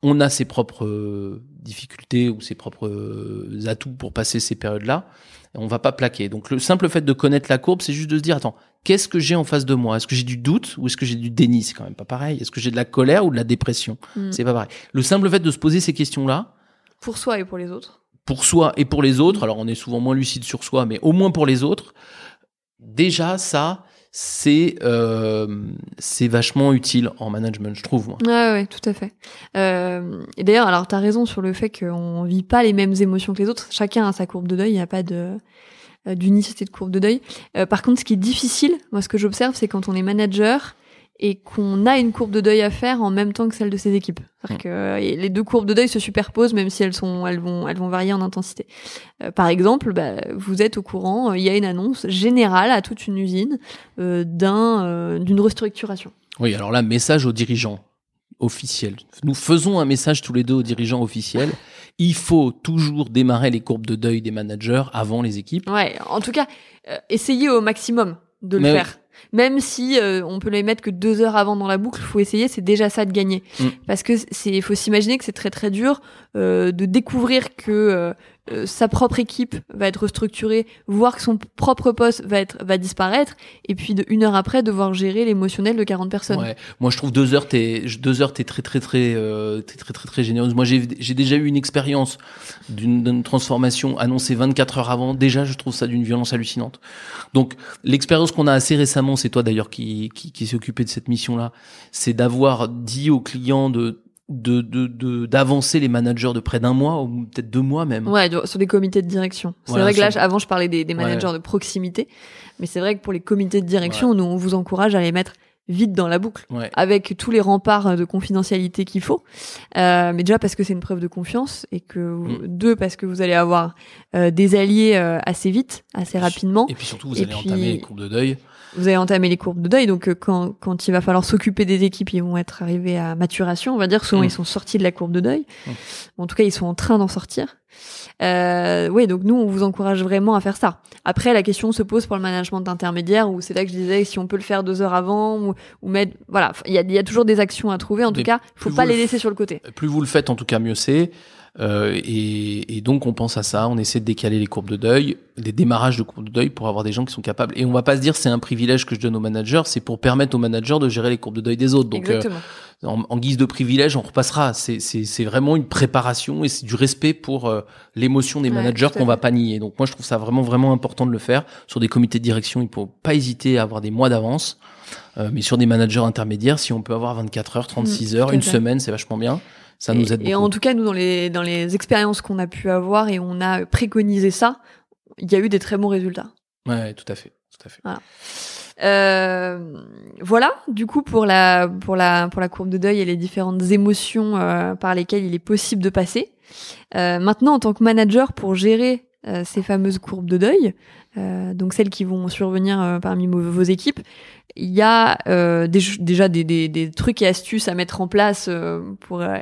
on a ses propres euh, difficultés ou ses propres euh, atouts pour passer ces périodes-là. On va pas plaquer. Donc, le simple fait de connaître la courbe, c'est juste de se dire attends, qu'est-ce que j'ai en face de moi? Est-ce que j'ai du doute ou est-ce que j'ai du déni? C'est quand même pas pareil. Est-ce que j'ai de la colère ou de la dépression? Mm. C'est pas pareil. Le simple fait de se poser ces questions-là Pour soi et pour les autres. pour soi et pour les autres, alors on est souvent moins lucide sur soi, mais au moins pour les autres, déjà ça, c'est euh, c'est vachement utile en management, je trouve. Moi. Ouais, ouais, tout à fait. Euh, et d'ailleurs, alors t'as raison sur le fait qu'on vit pas les mêmes émotions que les autres. Chacun a sa courbe de deuil. Il n'y a pas de euh, d'unicité de courbe de deuil. Euh, par contre, ce qui est difficile, moi, ce que j'observe, c'est quand on est manager et qu'on a une courbe de deuil à faire en même temps que celle de ses équipes. C'est-à-dire que euh, les deux courbes de deuil se superposent, même si elles sont, elles vont, elles vont varier en intensité. Euh, par exemple, bah, vous êtes au courant, euh, il y a une annonce générale à toute une usine euh, d'un, d'une restructuration. Oui, alors là, message aux dirigeants officiels. Nous faisons un message tous les deux aux dirigeants officiels. Il faut toujours démarrer les courbes de deuil des managers avant les équipes. Ouais, en tout cas, essayez au maximum de le Mais oui. Même si euh, on peut les mettre que deux heures avant dans la boucle, faut essayer, c'est déjà ça de gagner. Mm. Parce que c'est, faut s'imaginer que c'est très très dur euh, de découvrir que euh, sa propre équipe va être restructurée, voir que son propre poste va être va disparaître, et puis de une heure après devoir gérer l'émotionnel de 40 personnes. Ouais. Moi, je trouve deux heures, t'es deux heures, t'es très très très euh, t'es très très très généreuse. Moi, j'ai j'ai déjà eu une expérience d'une transformation annoncée 24 heures avant. Déjà, je trouve ça d'une violence hallucinante. Donc, l'expérience qu'on a assez récemment, c'est toi d'ailleurs qui qui, qui s'est occupé de cette mission-là, c'est d'avoir dit aux clients de de de de- d'avancer les managers de près d'un mois ou peut-être deux mois même. Ouais, sur des comités de direction. C'est Voilà, vrai que là, sur- avant, je parlais des, des Ouais. managers de proximité, mais c'est vrai que pour les comités de direction, nous, on vous encourage à les mettre vite dans la boucle, Ouais. avec tous les remparts de confidentialité qu'il faut. Euh, mais déjà parce que c'est une preuve de confiance et que Mm. deux parce que vous allez avoir euh, des alliés euh, assez vite, assez rapidement. Et puis surtout, vous Et allez puis- entamer les courbes de deuil. Vous allez entamer les courbes de deuil, donc euh, quand, quand il va falloir s'occuper des équipes, ils vont être arrivés à maturation, on va dire. Souvent, Mm. ils sont sortis de la courbe de deuil. Mm. En tout cas, ils sont en train d'en sortir. Euh, oui, donc nous, on vous encourage vraiment à faire ça. Après, la question se pose pour le management intermédiaire, où c'est là que je disais si on peut le faire deux heures avant, ou, ou mettre... Voilà, il y a, il y a toujours des actions à trouver. En tout Mais cas, faut pas les le laisser sur le côté. Plus vous le faites, en tout cas, mieux c'est. Euh, et, et donc, on pense à ça. On essaie de décaler les courbes de deuil, les démarrages de courbes de deuil pour avoir des gens qui sont capables. Et on va pas se dire c'est un privilège que je donne aux managers, c'est pour permettre aux managers de gérer les courbes de deuil des autres. Donc, euh, Exactement. en, en guise de privilège, on repassera. C'est, vraiment une préparation et c'est du respect pour euh, l'émotion des Ouais, managers qu'on va pas nier. Donc moi, je trouve ça vraiment vraiment important de le faire sur des comités de direction. Il faut pas hésiter à avoir des mois d'avance, Euh, mais sur des managers intermédiaires, si on peut avoir 24 heures, 36 Mm, heures, une fait. semaine, c'est vachement bien. Ça nous aide et, et beaucoup. en tout cas, nous, dans les, dans les expériences qu'on a pu avoir et on a préconisé ça, il y a eu des très bons résultats. Ouais, tout à fait, tout à fait. Euh, voilà, du coup pour la pour la pour la courbe de deuil et les différentes émotions euh, par lesquelles il est possible de passer. Euh, maintenant, en tant que manager, pour gérer ces fameuses courbes de deuil, donc celles qui vont survenir euh, parmi vos, équipes, il y a euh, déjà des, trucs et astuces à mettre en place euh, pour euh,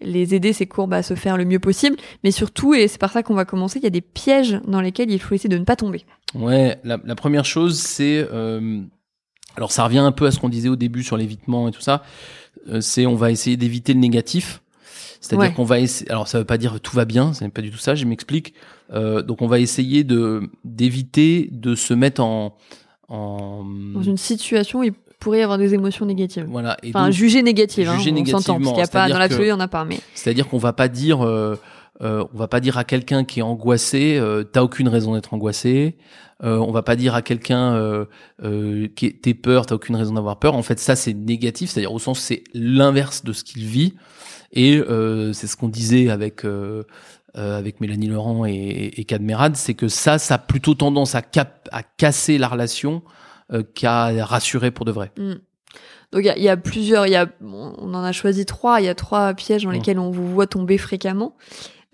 les aider ces courbes à se faire le mieux possible, mais surtout, et c'est par ça qu'on va commencer, il y a des pièges dans lesquels il faut essayer de ne pas tomber. Ouais, la, première chose, c'est euh, alors ça revient un peu à ce qu'on disait au début sur l'évitement et tout ça. Euh, c'est on va essayer d'éviter le négatif. C'est-à-dire Ouais. qu'on va essayer. Alors ça veut pas dire tout va bien, ce n'est pas du tout ça. Je m'explique. Euh, donc on va essayer de d'éviter de se mettre en en Dans une situation où il pourrait y avoir des émotions négatives. voilà. Et Enfin, donc, juger négative, hein, juger on s'entend, parce négativement, qu'il y a pas, dans l'absolu, il y en a pas, mais C'est-à-dire qu'on va pas dire, euh, euh, on va pas dire à quelqu'un qui est angoissé, euh, t'as aucune raison d'être angoissé. Euh, on va pas dire à quelqu'un euh, euh, qui est- t'es peur, t'as aucune raison d'avoir peur. En fait, ça c'est négatif, c'est-à-dire au sens c'est l'inverse de ce qu'il vit. Et euh, c'est ce qu'on disait avec euh, euh, avec Mélanie Laurent et, et c'est que ça, ça a plutôt tendance à, cap à casser la relation qu'à rassurer pour de vrai. Hmm. Donc il y a, il y a plusieurs, il y a, on en a choisi trois. Il y a trois pièges dans Mm. lesquels on vous voit tomber fréquemment.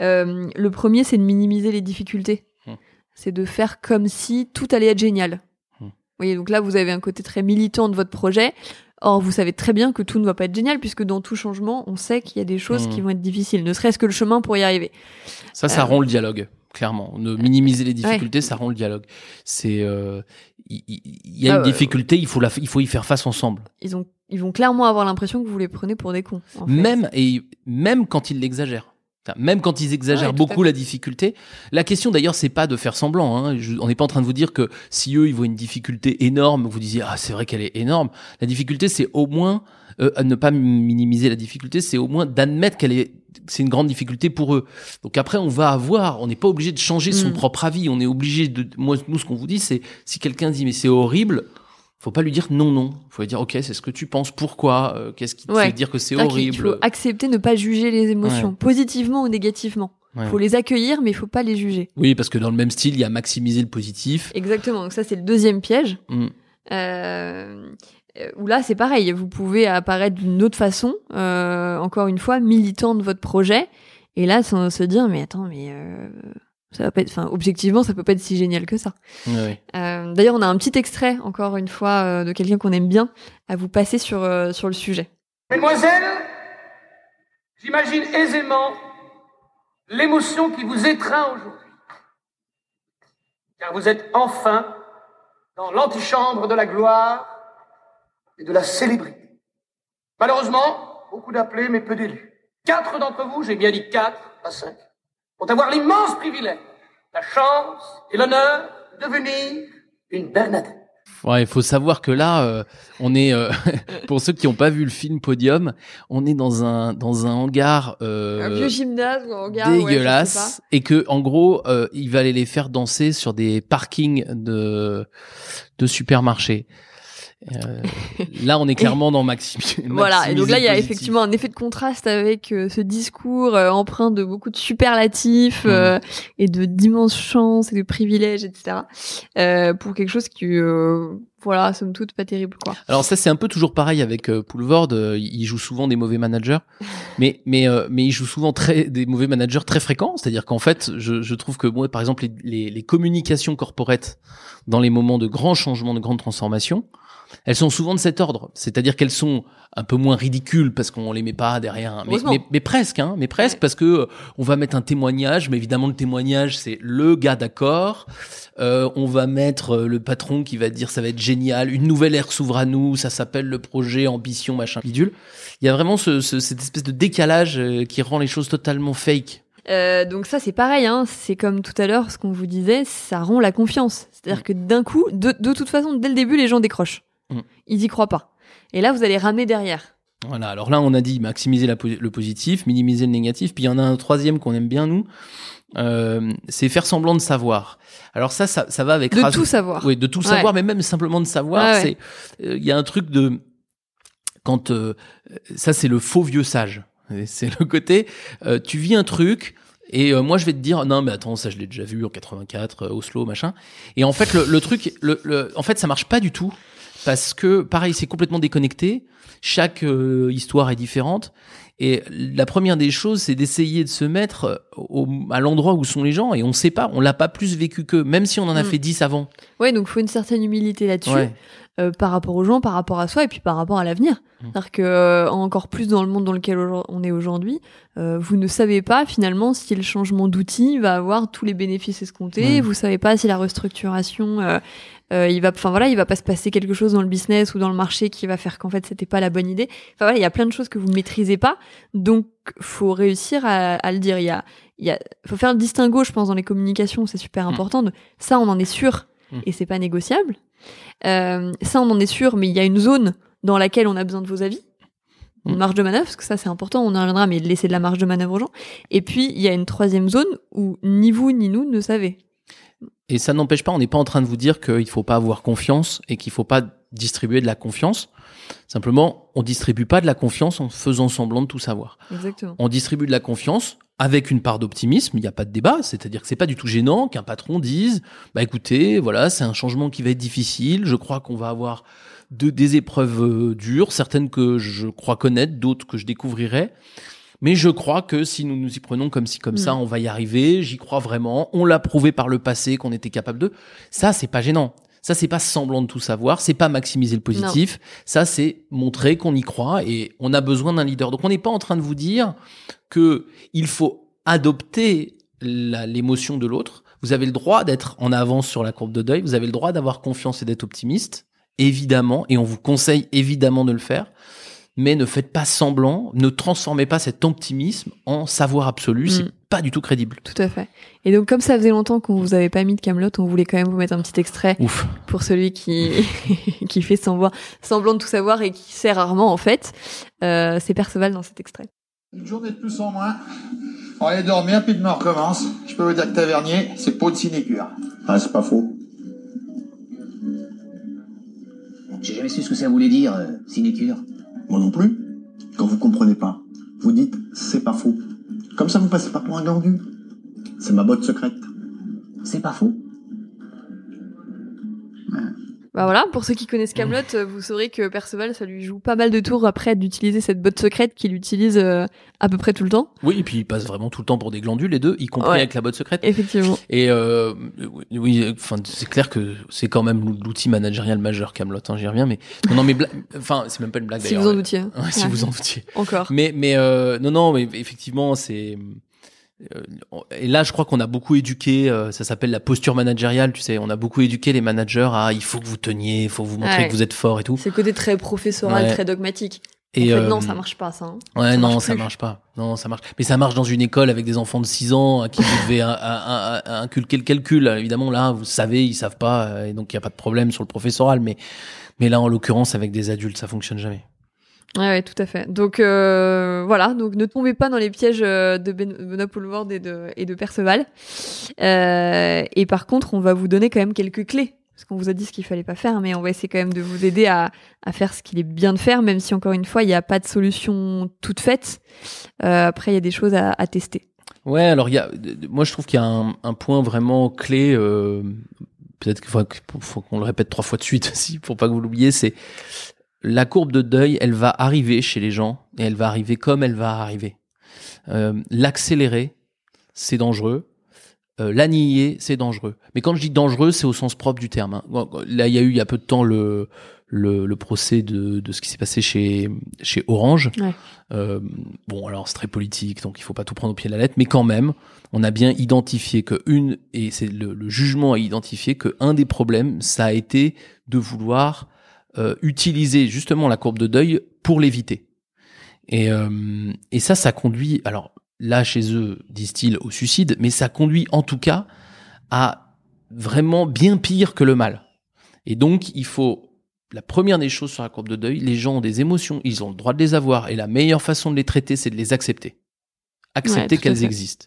Euh, le premier, c'est de minimiser les difficultés. Mm. C'est de faire comme si tout allait être génial. Mm. Vous voyez, donc là, vous avez un côté très militant de votre projet. Or, vous savez très bien que tout ne va pas être génial, puisque dans tout changement, on sait qu'il y a des choses Mm. qui vont être difficiles, ne serait-ce que le chemin pour y arriver. Ça, ça Euh, rompt le dialogue, clairement. De minimiser les difficultés, ça rompt le dialogue. C'est, euh, il y a Ah une difficulté, il faut la, il faut y faire face ensemble. Ils, ont, ils vont clairement avoir l'impression que vous les prenez pour des cons. en fait. Même et même quand ils l'exagèrent. Même quand ils exagèrent Ouais, beaucoup la difficulté. La question d'ailleurs, c'est pas de faire semblant. Hein. Je- on n'est pas en train de vous dire que si eux ils voient une difficulté énorme, vous disiez ah c'est vrai qu'elle est énorme. La difficulté, c'est au moins euh, à ne pas minimiser la difficulté, c'est au moins d'admettre qu'elle est c'est une grande difficulté pour eux. Donc après, on va avoir, on n'est pas obligé de changer son Mm. propre avis. On est obligé de, moi, nous, ce qu'on vous dit, c'est si quelqu'un dit mais c'est horrible, faut pas lui dire non, non. Faut lui dire ok, c'est ce que tu penses. Pourquoi? Euh, Qu'est-ce qui te Ouais. fait dire que c'est horrible? faut accepter ne pas juger les émotions, Ouais. positivement ou négativement. Il Ouais. faut les accueillir, mais il faut pas les juger. Oui, parce que dans le même style, il y a maximiser le positif. Exactement. Donc ça, c'est le deuxième piège. Mm. Euh, euh, où là, c'est pareil. Vous pouvez apparaître d'une autre façon, euh, encore une fois, militant de votre projet. Et là, sans se dire, mais attends, mais ça va pas être, enfin, objectivement, ça peut pas être si génial que ça. Euh, D'ailleurs, on a un petit extrait, encore une fois, euh, de quelqu'un qu'on aime bien, à vous passer sur, euh, sur le sujet. Mesdemoiselles, j'imagine aisément l'émotion qui vous étreint aujourd'hui. Car vous êtes enfin dans l'antichambre de la gloire et de la célébrité. Malheureusement, beaucoup d'appelés, mais peu d'élus. Quatre d'entre vous, j'ai bien dit quatre, pas cinq, vont avoir l'immense privilège, la chance et l'honneur de devenir une Bernadette. Ouais, il faut savoir que là, euh, on est euh, pour ceux qui n'ont pas vu le film Podium, on est dans un dans un hangar euh, un vieux gymnase ou un hangar, ouais, je sais dégueulasse et que en gros, euh, il va aller les faire danser sur des parkings de de supermarchés. Euh, là, on est clairement dans maximi. Voilà, et donc là, il y a effectivement un effet de contraste avec euh, ce discours euh, empreint de beaucoup de superlatifs euh, et de d'immenses chances et de privilèges, etc. euh, pour quelque chose qui euh, voilà, somme toute, pas terrible, quoi. Alors ça c'est un peu toujours pareil avec Poulvord, il joue souvent des mauvais managers, mais mais euh, mais il joue souvent très des mauvais managers très fréquents, c'est-à-dire qu'en fait je, je trouve que moi par exemple les, les, les communications corporates dans les moments de grands changements, de grandes transformations, elles sont souvent de cet ordre, c'est-à-dire qu'elles sont un peu moins ridicules parce qu'on les met pas derrière, mais, Heureusement. mais, mais presque, hein, mais presque parce que euh, on va mettre un témoignage, mais évidemment le témoignage c'est le gars d'accord, euh, on va mettre euh, le patron qui va dire ça va être génial, une nouvelle ère s'ouvre à nous, ça s'appelle le projet, ambition, machin, bidule. Il y a vraiment ce, ce- cette espèce de décalage euh, qui rend les choses totalement fake. Euh, donc ça c'est pareil, hein, c'est comme tout à l'heure ce qu'on vous disait, ça rompt la confiance. C'est-à-dire que d'un coup, de, de toute façon, dès le début, les gens décrochent. Mm. Ils y croient pas. Et là, vous allez ramer derrière. Voilà, alors là on a dit maximiser la le positif, minimiser le négatif, puis il y en a un troisième qu'on aime bien nous, euh, c'est faire semblant de savoir. Alors ça, ça, ça va avec De tout savoir. Oui, de tout Ouais. savoir, mais même simplement de savoir, ouais. c'est euh, il y a un truc de quand euh, ça c'est le faux vieux sage. C'est le côté euh, tu vis un truc et euh, moi je vais te dire non mais attends ça je l'ai déjà vu en 84 euh, Oslo machin et en fait le, le truc le, le- en fait ça marche pas du tout parce que pareil c'est complètement déconnecté chaque euh, histoire est différente et la première des choses c'est d'essayer de se mettre euh, au, à l'endroit où sont les gens et on sait pas on l'a pas plus vécu qu'eux même si on en a Mm. fait 10 avant Ouais, donc faut une certaine humilité là-dessus. Ouais. euh, par rapport aux gens, par rapport à soi et puis par rapport à l'avenir. Mm. C'est-à-dire que euh, encore plus dans le monde dans lequel on est aujourd'hui, euh, vous ne savez pas finalement si le changement d'outil va avoir tous les bénéfices escomptés. Mm. Vous savez pas si la restructuration, euh, il va, enfin voilà, il va pas se passer quelque chose dans le business ou dans le marché qui va faire qu'en fait c'était pas la bonne idée. Enfin voilà, il y a plein de choses que vous maîtrisez pas, donc faut réussir à, à le dire. Il y a, il y a, faut faire le distinguo, je pense, dans les communications, c'est super Mm. important. de- ça, on en est sûr Mm. et c'est pas négociable. Euh, ça, on en est sûr, mais il y a une zone dans laquelle on a besoin de vos avis. Une Mm. marge de manœuvre, parce que ça c'est important, on y reviendra, mais laisser de la marge de manœuvre aux gens. Et puis, il y a une troisième zone où ni vous ni nous ne savez. Et ça n'empêche pas, on n'est pas en train de vous dire qu'il faut pas avoir confiance et qu'il faut pas distribuer de la confiance. Simplement, on distribue pas de la confiance en faisant semblant de tout savoir. Exactement. On distribue de la confiance avec une part d'optimisme, il n'y a pas de débat, c'est-à-dire que c'est pas du tout gênant qu'un patron dise bah écoutez, voilà, c'est un changement qui va être difficile, je crois qu'on va avoir de, des épreuves euh, dures, certaines que je crois connaître, d'autres que je découvrirai. Mais je crois que si nous nous y prenons comme ci comme ça, Mm. on va y arriver. J'y crois vraiment. On l'a prouvé par le passé qu'on était capable de. Ça, c'est pas gênant. Ça, c'est pas semblant de tout savoir. C'est pas maximiser le positif. Ça, c'est montrer qu'on y croit et on a besoin d'un leader. Donc, on n'est pas en train de vous dire que il faut adopter l'émotion de l'autre. Vous avez le droit d'être en avance sur la courbe de deuil. Vous avez le droit d'avoir confiance et d'être optimiste, évidemment. Et on vous conseille évidemment de le faire. Mais ne faites pas semblant, ne transformez pas cet optimisme en savoir absolu. C'est Mm. pas du tout crédible. Tout à fait. Et donc, comme ça faisait longtemps qu'on vous avait pas mis de Camelot, on voulait quand même vous mettre un petit extrait Ouf. pour celui qui qui fait semblant, semblant de tout savoir et qui sait rarement en fait. Euh, c'est Perceval dans cet extrait. Une journée de plus en moins. On va aller dormir, puis demain on recommence. Je peux vous dire que Tavernier, c'est pas de sinécure. Ah, c'est pas faux. J'ai jamais su ce que ça voulait dire, euh, sinécure. Moi non plus. Quand vous comprenez pas, vous dites c'est pas faux. Comme ça, vous passez pas pour un glandu. C'est ma botte secrète. C'est pas faux. Bah voilà, pour ceux qui connaissent Camelot, vous saurez que Perceval, ça lui joue pas mal de tours après d'utiliser cette botte secrète qu'il utilise euh, à peu près tout le temps. Oui, et puis ils passent vraiment tout le temps pour des glandules, les deux, y compris Ouais. avec la botte secrète. Effectivement. Et euh, oui, enfin, c'est clair que c'est quand même l'outil managérial majeur Camelot. Hein, J'y reviens, mais non, non, mais enfin, c'est même pas une blague Si d'ailleurs. vous en doutiez. Ouais, si vous en doutiez. Encore. Mais mais euh, non non mais effectivement c'est euh, et là je crois qu'on a beaucoup éduqué euh, ça s'appelle la posture managériale tu sais on a beaucoup éduqué les managers à il faut que vous teniez il faut vous montrez Ouais. que vous êtes fort et tout C'est le côté très professoral, Ouais. très dogmatique. et en fait, euh, non, ça marche pas, ça. hein. ouais Ça non marche ça marche pas non ça marche mais ça marche dans une école avec des enfants de 6 ans à qui vous devez inculquer le calcul évidemment là vous savez ils savent pas euh, et donc il y a pas de problème sur le professoral mais mais là en l'occurrence avec des adultes ça fonctionne jamais Ouais, ouais, tout à fait. Donc euh, voilà, donc ne tombez pas dans les pièges euh, de ben Benoît et de, et de Perceval. Euh, et par contre, on va vous donner quand même quelques clés. Parce qu'on vous a dit ce qu'il fallait pas faire, mais on va essayer quand même de vous aider à, à faire ce qu'il est bien de faire, même si encore une fois, il n'y a pas de solution toute faite. Après, il y a des choses à, à tester. Ouais, alors y a, moi je trouve qu'il y a un, point vraiment clé, peut-être qu'il faut, faut qu'on le répète trois fois de suite aussi pour pas que vous l'oubliez, c'est la courbe de deuil, elle va arriver chez les gens et elle va arriver comme elle va arriver. Euh, L'accélérer, c'est dangereux. Euh, la nier, c'est dangereux. Mais quand je dis dangereux, c'est au sens propre du terme. hein. Là, il y a eu il y a peu de temps le le, le procès de, de ce qui s'est passé chez chez Orange. Ouais. Euh, bon, alors c'est très politique, donc il faut pas tout prendre au pied de la lettre, mais quand même, on a bien identifié que une et c'est le, le jugement a identifié que un des problèmes, ça a été de vouloir utiliser justement la courbe de deuil pour l'éviter. Et, euh, et ça, ça conduit, alors là chez eux, disent-ils, au suicide, mais ça conduit en tout cas à vraiment bien pire que le mal. Et donc, il faut, la première des choses sur la courbe de deuil, les gens ont des émotions, ils ont le droit de les avoir, et la meilleure façon de les traiter, c'est de les accepter. Accepter qu'elles existent.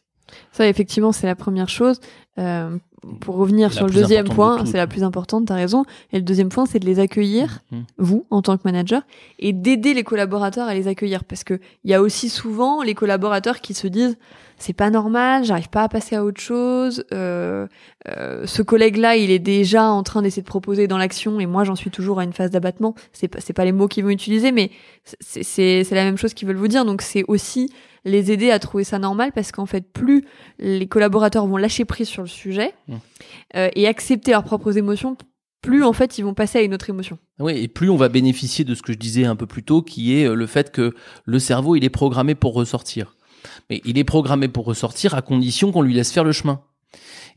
Ça, effectivement, c'est la première chose. Euh, pour revenir La sur le deuxième de point, c'est la plus importante, t'as raison. Et le deuxième point, c'est de les accueillir, Mhm. vous, en tant que manager, et d'aider les collaborateurs à les accueillir. Parce que il y a aussi souvent les collaborateurs qui se disent, c'est pas normal, j'arrive pas à passer à autre chose, euh, euh, ce collègue-là, il est déjà en train d'essayer de proposer dans l'action, et moi, j'en suis toujours à une phase d'abattement. C'est pas, pas les mots qu'ils vont utiliser, mais c'est la même chose qu'ils veulent vous dire. Donc, c'est aussi les aider à trouver ça normal parce qu'en fait, plus les collaborateurs vont lâcher prise sur le sujet Mm. euh, et accepter leurs propres émotions, plus en fait ils vont passer à une autre émotion. Oui, et plus on va bénéficier de ce que je disais un peu plus tôt, qui est euh, le fait que le cerveau, il est programmé pour ressortir. Mais il est programmé pour ressortir à condition qu'on lui laisse faire le chemin.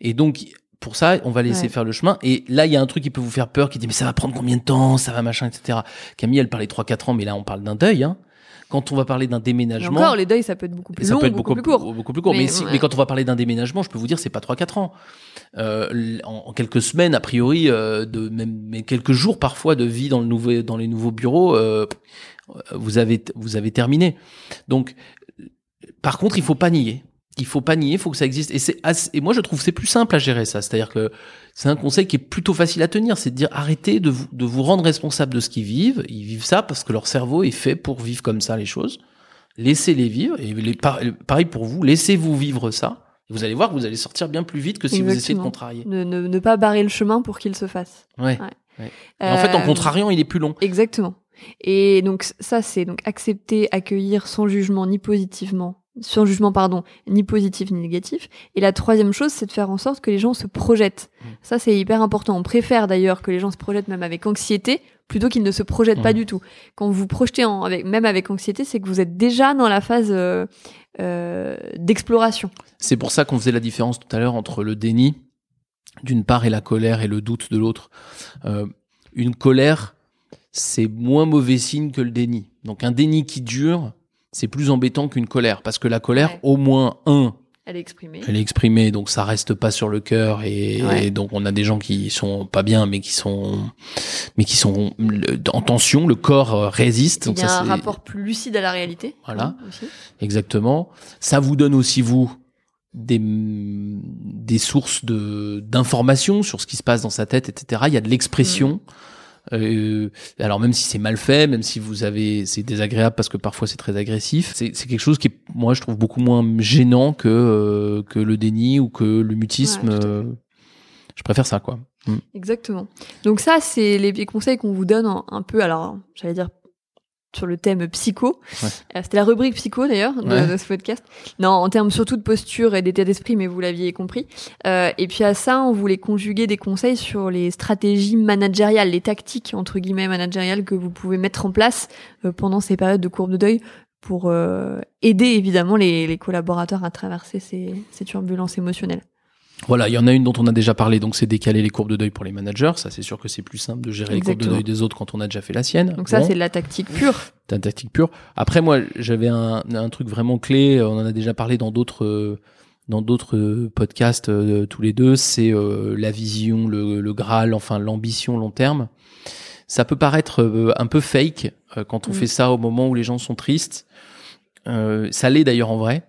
Et donc, pour ça, on va laisser Ouais. faire le chemin. Et là, il y a un truc qui peut vous faire peur, qui dit, mais ça va prendre combien de temps, ça va machin, etc. Camille, elle parlait 3-4 ans, mais là, on parle d'un deuil, hein. Quand on va parler d'un Et déménagement. encore, les deuils ça peut être beaucoup plus Et ça long, peut être beaucoup, beaucoup, plus court. beaucoup plus court. Mais, Mais, si- ouais. mais quand on va parler d'un déménagement, je peux vous dire, c'est pas 3-4 ans. Euh, en, en quelques semaines, a priori, euh, de même mais quelques jours parfois de vie dans le nouveau, dans les nouveaux bureaux, euh, vous avez, vous avez terminé. Donc, par contre, il faut pas nier. Il faut pas nier, il faut que ça existe. Et c'est et moi je trouve que c'est plus simple à gérer ça. C'est-à-dire que c'est un conseil qui est plutôt facile à tenir, c'est de dire arrêtez de vous, de vous rendre responsable de ce qu'ils vivent. Ils vivent ça parce que leur cerveau est fait pour vivre comme ça les choses. Laissez-les vivre. Et les, pareil pour vous, laissez-vous vivre ça. Vous allez voir que vous allez sortir bien plus vite que si vous essayez de contrarier. Ne, ne, ne pas barrer le chemin pour qu'il se fasse. Ouais. Ouais. ouais. Et en fait, en Euh, contrariant, il est plus long. Exactement. Et donc ça, c'est donc accepter, accueillir sans jugement ni positivement, sans jugement pardon, ni positif ni négatif. Et la troisième chose, c'est de faire en sorte que les gens se projettent. Mm. Ça, c'est hyper important. On préfère d'ailleurs que les gens se projettent même avec anxiété plutôt qu'ils ne se projettent pas Mm. du tout. Quand vous vous projetez en, avec, même avec anxiété, c'est que vous êtes déjà dans la phase euh, euh, d'exploration. C'est pour ça qu'on faisait la différence tout à l'heure entre le déni d'une part et la colère et le doute de l'autre. Euh, une colère, c'est moins mauvais signe que le déni. Donc un déni qui dure, c'est plus embêtant qu'une colère parce que la colère, Ouais. au moins un, Elle est exprimée. elle est exprimée, donc ça reste pas sur le cœur et, Ouais. et donc on a des gens qui sont pas bien, mais qui sont, mais qui sont en tension. Le corps euh, résiste. Il Donc y a ça, un rapport plus lucide à la réalité. Voilà. hein, aussi. Exactement. Ça vous donne aussi vous des des sources de d'informations sur ce qui se passe dans sa tête, etc. Il y a de l'expression. Euh, alors même si c'est mal fait, même si vous avez, c'est désagréable parce que parfois c'est très agressif. C'est quelque chose qui est, moi je trouve beaucoup moins gênant que euh, que le déni ou que le mutisme. Ouais, euh, je préfère ça quoi. Mm. Exactement. Donc ça, c'est les les conseils qu'on vous donne un, un peu, alors j'allais dire sur le thème psycho. Ouais. Euh, C'était la rubrique psycho d'ailleurs de, Ouais. de ce podcast. Non, en termes surtout de posture et d'état d'esprit, mais vous l'aviez compris. Euh, et puis à ça, on voulait conjuguer des conseils sur les stratégies managériales, les tactiques entre guillemets managériales que vous pouvez mettre en place euh, pendant ces périodes de courbe de deuil pour euh, aider évidemment les, les collaborateurs à traverser ces, ces turbulences émotionnelles. Voilà, il y en a une dont on a déjà parlé, donc c'est décaler les courbes de deuil pour les managers. Ça, c'est sûr que c'est plus simple de gérer les courbes de deuil des autres quand on a déjà fait la sienne. Donc ça, Bon. c'est de la tactique pure. C'est une tactique pure. Après, moi, j'avais un, un truc vraiment clé. On en a déjà parlé dans d'autres euh, dans d'autres podcasts euh, tous les deux. C'est euh, la vision, le, le Graal, enfin l'ambition long terme. Ça peut paraître euh, un peu fake quand on Mm. fait ça au moment où les gens sont tristes. Ça l'est d'ailleurs en vrai.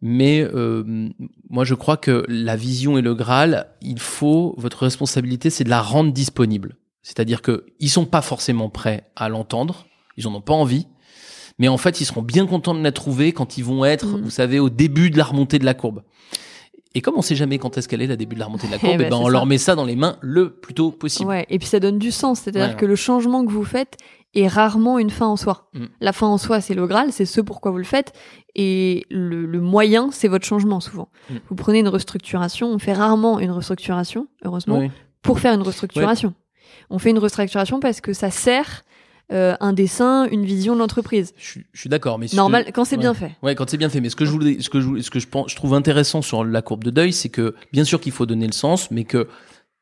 Mais euh, moi, je crois que la vision et le Graal, il faut votre responsabilité, c'est de la rendre disponible. C'est-à-dire que ils sont pas forcément prêts à l'entendre, ils en ont pas envie, mais en fait, ils seront bien contents de la trouver quand ils vont être, Mhm. vous savez, au début de la remontée de la courbe. Et comme on sait jamais quand est-ce qu'elle est la début de la remontée de la Eh courbe, ben, eh ben, on ça. leur met ça dans les mains le plus tôt possible. Ouais, et puis ça donne du sens, c'est-à-dire Ouais. que le changement que vous faites est rarement une fin en soi. Mm. La fin en soi, c'est le Graal, c'est ce pourquoi vous le faites, et le, le moyen, c'est votre changement souvent. Mm. Vous prenez une restructuration, on fait rarement une restructuration, heureusement, Oui. pour faire une restructuration. On fait une restructuration parce que ça sert euh, un dessin, une vision de l'entreprise. Je, suis- je suis d'accord, mais ce Normal, quand c'est ouais. bien fait. Ouais, quand c'est bien fait. Mais ce que je voulais, ce que je, voulais- ce que je pense, je trouve intéressant sur la courbe de deuil, c'est que bien sûr qu'il faut donner le sens, mais que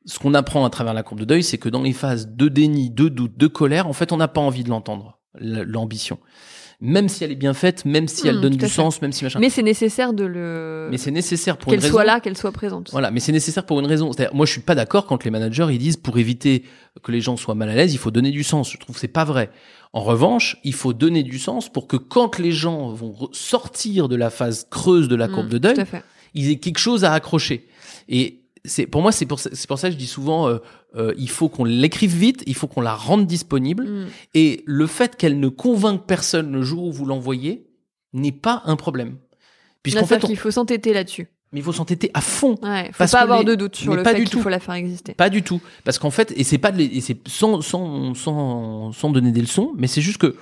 ce qu'on apprend à travers la courbe de deuil, c'est que dans les phases de déni, de doute, de colère, en fait, on n'a pas envie de l'entendre, l'ambition. Même si elle est bien faite, même si elle Mm, donne du sens, même si machin. Mais c'est nécessaire de le. Mais c'est nécessaire pour une qu'elle soit là, qu'elle soit présente. Voilà, mais c'est nécessaire pour une raison. C'est-à-dire, moi, je suis pas d'accord quand les managers ils disent pour éviter que les gens soient mal à l'aise, il faut donner du sens. Je trouve que c'est pas vrai. En revanche, il faut donner du sens pour que quand les gens vont sortir de la phase creuse de la courbe Mm, de deuil, ils aient quelque chose à accrocher. Et c'est pour moi, c'est pour ça, c'est pour ça que je dis souvent, euh, euh, il faut qu'on l'écrive vite, il faut qu'on la rende disponible. Mm. Et le fait qu'elle ne convainque personne le jour où vous l'envoyez n'est pas un problème. Puisqu'en fait, on- qu'il faut s'entêter là-dessus. mais il faut s'entêter à fond. Ouais, faut Parce pas avoir les- de doute sur mais le pas fait qu'il faut la faire exister. Pas du tout. Parce qu'en fait, et c'est pas de les- et c'est sans, sans, sans, sans donner des leçons, mais c'est juste que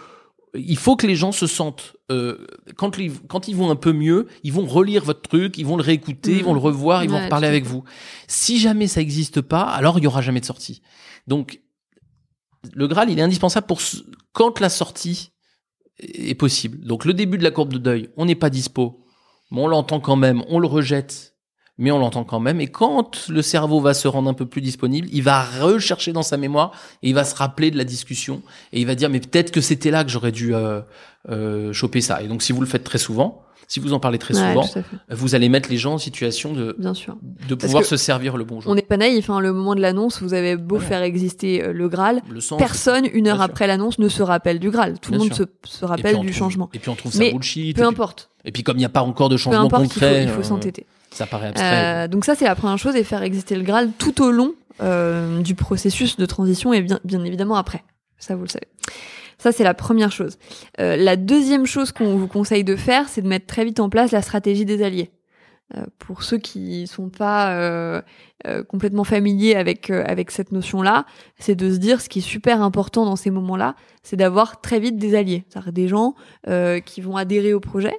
il faut que les gens se sentent, euh, quand, ils vont un peu mieux, ils vont relire votre truc, ils vont le réécouter, ils vont le revoir, ils vont reparler avec vous. Si jamais ça n'existe pas, alors il y aura jamais de sortie. Donc, le Graal, il est indispensable pour ce- quand la sortie est possible. Donc, le début de la courbe de deuil, on n'est pas dispo, mais on l'entend quand même, on le rejette, mais on l'entend quand même. Et quand le cerveau va se rendre un peu plus disponible, il va rechercher dans sa mémoire et il va se rappeler de la discussion et il va dire mais peut-être que c'était là que j'aurais dû euh, euh, choper ça. Et donc, si vous le faites très souvent, si vous en parlez très Ouais, souvent, vous allez mettre les gens en situation de, Bien sûr. de Parce pouvoir se servir le bon jour. On n'est pas naïf, hein, le moment de l'annonce, vous avez beau faire exister euh, le Graal, Le sens, personne, une heure sûr. après l'annonce, ne se rappelle du Graal. Tout le monde se, rappelle du trouve- changement. Et puis on trouve ça Mais bullshit. peu et puis- importe. Et puis comme il n'y a pas encore de Peu changement importe, il faut, concret, il faut euh, s'entêter. Ça paraît abstrait. Euh, donc ça, c'est la première chose, et faire exister le Graal tout au long euh, du processus de transition et bien, bien évidemment après. Ça, vous le savez. Ça, c'est la première chose. Euh, la deuxième chose qu'on vous conseille de faire, c'est de mettre très vite en place la stratégie des alliés. Euh, pour ceux qui sont pas euh, euh, complètement familiers avec euh, avec cette notion-là, c'est de se dire ce qui est super important dans ces moments-là, c'est d'avoir très vite des alliés, c'est-à-dire des gens euh, qui vont adhérer au projet.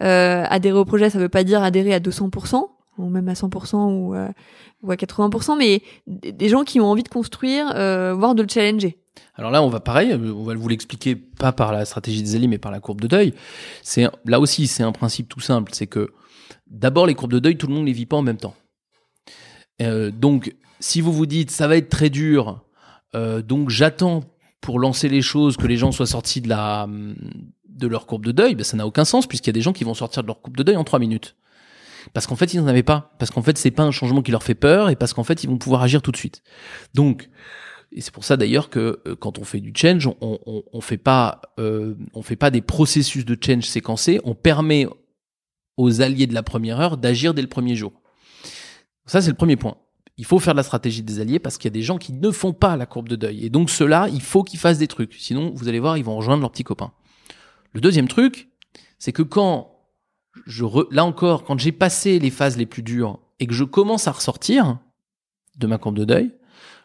Euh, adhérer au projet, ça veut pas dire adhérer à 200% ou même à 100% ou, euh, ou à 80%, mais des gens qui ont envie de construire, euh, voire de le challenger. Alors là, on va pareil, on va vous l'expliquer pas par la stratégie des alliés, mais par la courbe de deuil. C'est là aussi, c'est un principe tout simple, c'est que d'abord les courbes de deuil, tout le monde les vit pas en même temps. Donc, si vous vous dites ça va être très dur, donc j'attends pour lancer les choses que les gens soient sortis de la de leur courbe de deuil, ben, ça n'a aucun sens puisqu'il y a des gens qui vont sortir de leur courbe de deuil en trois minutes. Parce qu'en fait, ils n'en avaient pas. Parce qu'en fait, c'est pas un changement qui leur fait peur et parce qu'en fait, ils vont pouvoir agir tout de suite. Donc, et c'est pour ça d'ailleurs que euh, quand on fait du change, on, on, on fait pas, euh, on fait pas des processus de change séquencés. On permet aux alliés de la première heure d'agir dès le premier jour. Ça, c'est le premier point. Il faut faire de la stratégie des alliés parce qu'il y a des gens qui ne font pas la courbe de deuil. Et donc, ceux-là, il faut qu'ils fassent des trucs. Sinon, vous allez voir, ils vont rejoindre leurs petits copains. Le deuxième truc, c'est que quand je là encore, quand j'ai passé les phases les plus dures et que je commence à ressortir de ma courbe de deuil,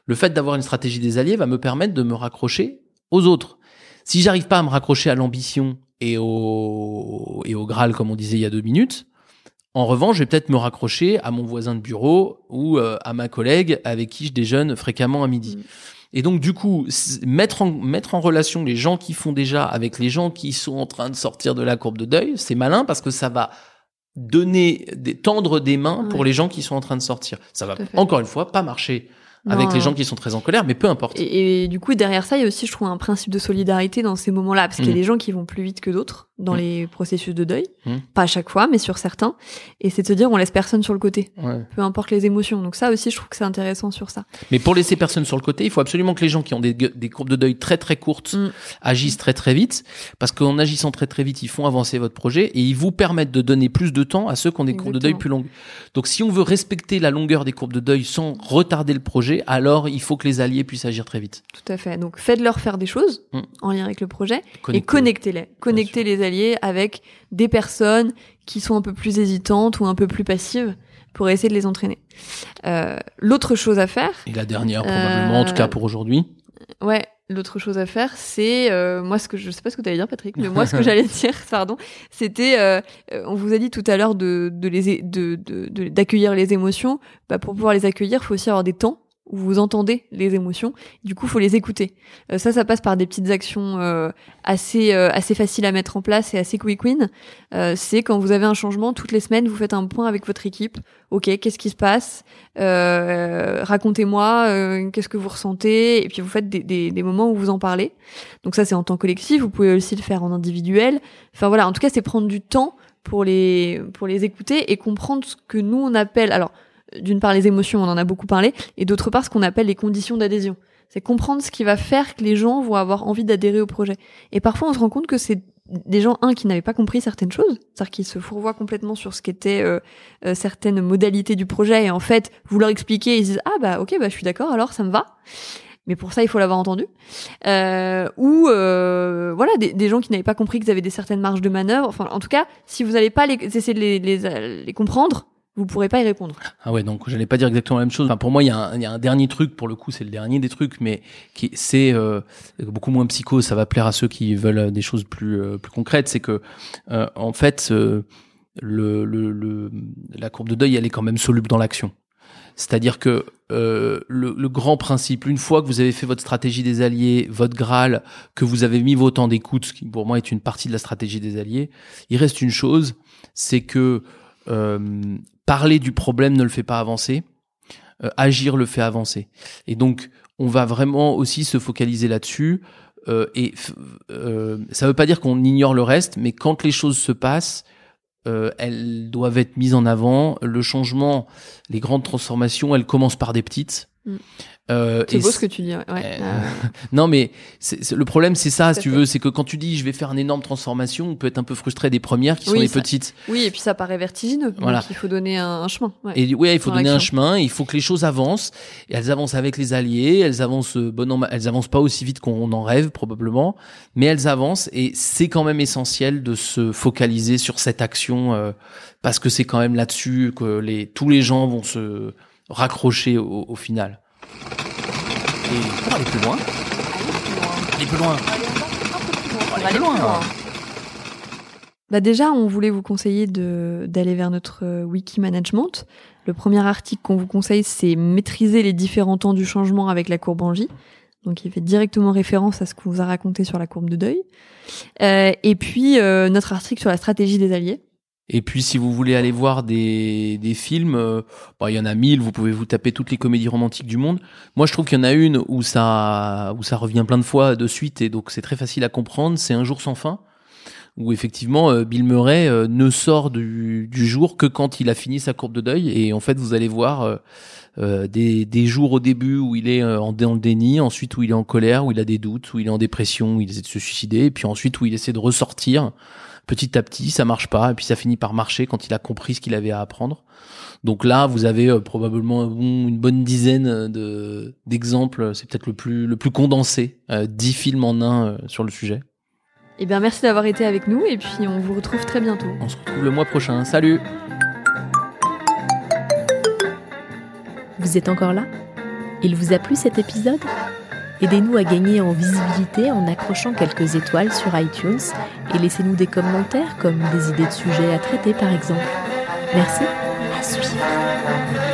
le fait d'avoir une stratégie des alliés va me permettre de me raccrocher aux autres. Si j'arrive pas à me raccrocher à l'ambition et au, et au Graal, comme on disait il y a deux minutes, en revanche, je vais peut-être me raccrocher à mon voisin de bureau ou euh, à ma collègue avec qui je déjeune fréquemment à midi. Et donc, du coup, mettre en, mettre en relation les gens qui font déjà avec les gens qui sont en train de sortir de la courbe de deuil, c'est malin parce que ça va donner, des, tendre des mains pour les gens qui sont en train de sortir. Ça va, encore une fois, pas marcher avec Non, les gens qui sont très en colère, mais peu importe. Et, et du coup, derrière ça, il y a aussi, je trouve, un principe de solidarité dans ces moments-là, parce qu'il y a Mm. des gens qui vont plus vite que d'autres dans Mm. les processus de deuil. Mm. Pas à chaque fois, mais sur certains. Et c'est de se dire, on laisse personne sur le côté. Ouais. Peu importe les émotions. Donc ça aussi, je trouve que c'est intéressant sur ça. Mais pour laisser personne sur le côté, il faut absolument que les gens qui ont des, des courbes de deuil très très courtes Mm. agissent très très vite, parce qu'en agissant très très vite, ils font avancer votre projet et ils vous permettent de donner plus de temps à ceux qui ont des courbes de deuil plus longues. Donc si on veut respecter la longueur des courbes de deuil sans retarder le projet, alors il faut que les alliés puissent agir très vite. Tout à fait. Donc faites-leur faire des choses en lien avec le projet et Connectez-les. connectez-les. Connectez les alliés avec des personnes qui sont un peu plus hésitantes ou un peu plus passives pour essayer de les entraîner. Euh, L'autre chose à faire. Et la dernière probablement, en tout cas pour aujourd'hui. Ouais, l'autre chose à faire, c'est euh, moi ce que je sais pas ce que tu allais dire, Patrick, mais moi ce que j'allais dire, pardon, c'était euh, on vous a dit tout à l'heure de de les de d'accueillir de, les émotions. Bah, pour pouvoir les accueillir, il faut aussi avoir des temps où vous entendez les émotions. Du coup, faut les écouter. Euh, ça, ça passe par des petites actions euh, assez euh, assez faciles à mettre en place et assez quick win. c'est quand vous avez un changement toutes les semaines, vous faites un point avec votre équipe. Ok, qu'est-ce qui se passe? Racontez-moi, qu'est-ce que vous ressentez? Et puis vous faites des, des, des moments où vous en parlez. Donc ça, c'est en temps collectif. Vous pouvez aussi le faire en individuel. Enfin voilà, en tout cas, c'est prendre du temps pour les pour les écouter et comprendre ce que nous on appelle alors d'une part les émotions, on en a beaucoup parlé, et d'autre part ce qu'on appelle les conditions d'adhésion. C'est comprendre ce qui va faire que les gens vont avoir envie d'adhérer au projet. Et parfois on se rend compte que c'est des gens, un, qui n'avaient pas compris certaines choses, c'est-à-dire qu'ils se fourvoient complètement sur ce qu'étaient euh, euh, certaines modalités du projet, et en fait, vous leur expliquez, ils disent « Ah bah ok, bah je suis d'accord, alors ça me va ». Mais pour ça, il faut l'avoir entendu. Euh, ou euh, voilà, des, gens qui n'avaient pas compris qu'ils avaient des certaines marges de manœuvre. Enfin, en tout cas, si vous n'allez pas les, essayer de les, les, les comprendre, vous pourrez pas y répondre. Ah ouais, donc j'allais pas dire exactement la même chose. Enfin, pour moi, il y, a un, dernier truc, pour le coup, c'est le dernier des trucs, mais qui c'est euh, beaucoup moins psycho. Ça va plaire à ceux qui veulent des choses plus euh, plus concrètes. C'est que euh, en fait, le, le, le, la courbe de deuil, elle est quand même soluble dans l'action. C'est-à-dire que euh, le, le, grand principe, une fois que vous avez fait votre stratégie des alliés, votre Graal, que vous avez mis vos temps d'écoute, ce qui pour moi est une partie de la stratégie des alliés, il reste une chose, c'est que euh, parler du problème ne le fait pas avancer, euh, agir le fait avancer. Et donc, on va vraiment aussi se focaliser là-dessus. Euh, et euh, ça ne veut pas dire qu'on ignore le reste, mais quand les choses se passent, elles doivent être mises en avant. Le changement, les grandes transformations, elles commencent par des petites. Mm. Euh, c'est beau ce que tu dis. Ouais. Euh, non, mais le problème, c'est ça, si tu veux, c'est que quand tu dis je vais faire une énorme transformation, on peut être un peu frustré des premières qui sont les petites. Oui, et puis ça paraît vertigineux. Voilà. Donc il faut donner un, chemin. Ouais. Et ouais, il faut donner un chemin. Il faut que les choses avancent. Et elles avancent avec les alliés. Elles avancent euh, bon, elles avancent pas aussi vite qu'on en rêve probablement, mais elles avancent. Et c'est quand même essentiel de se focaliser sur cette action euh, parce que c'est quand même là-dessus que les tous les gens vont se raccrocher au, au final. Et pour aller plus loin, aller plus loin, aller plus loin. Bah déjà, on voulait vous conseiller d'aller vers notre euh, wiki management. Le premier article qu'on vous conseille, c'est maîtriser les différents temps du changement avec la courbe en J. Donc, il fait directement référence à ce qu'on vous a raconté sur la courbe de deuil. Euh, et puis, euh, notre article sur la stratégie des alliés. Et puis si vous voulez aller voir des, des films, euh, bah, il y en a mille, vous pouvez vous taper toutes les comédies romantiques du monde. Moi je trouve qu'il y en a une où ça, où ça revient plein de fois de suite et donc c'est très facile à comprendre, c'est Un jour sans fin, où effectivement euh, Bill Murray euh, ne sort du, du, jour que quand il a fini sa courbe de deuil et en fait vous allez voir des, des jours au début où il est en, dans le déni, ensuite où il est en colère, où il a des doutes, où il est en dépression, où il essaie de se suicider, et puis ensuite où il essaie de ressortir petit à petit, ça marche pas, et puis ça finit par marcher quand il a compris ce qu'il avait à apprendre. Donc là, vous avez euh, probablement une bonne dizaine de d'exemples. C'est peut-être le plus le plus condensé, euh, dix films en un euh, sur le sujet. Eh bien, merci d'avoir été avec nous, et puis on vous retrouve très bientôt. On se retrouve le mois prochain. Salut. Vous êtes encore là? Il vous a plu cet épisode? Aidez-nous à gagner en visibilité en accrochant quelques étoiles sur iTunes et laissez-nous des commentaires comme des idées de sujets à traiter par exemple. Merci, à suivre.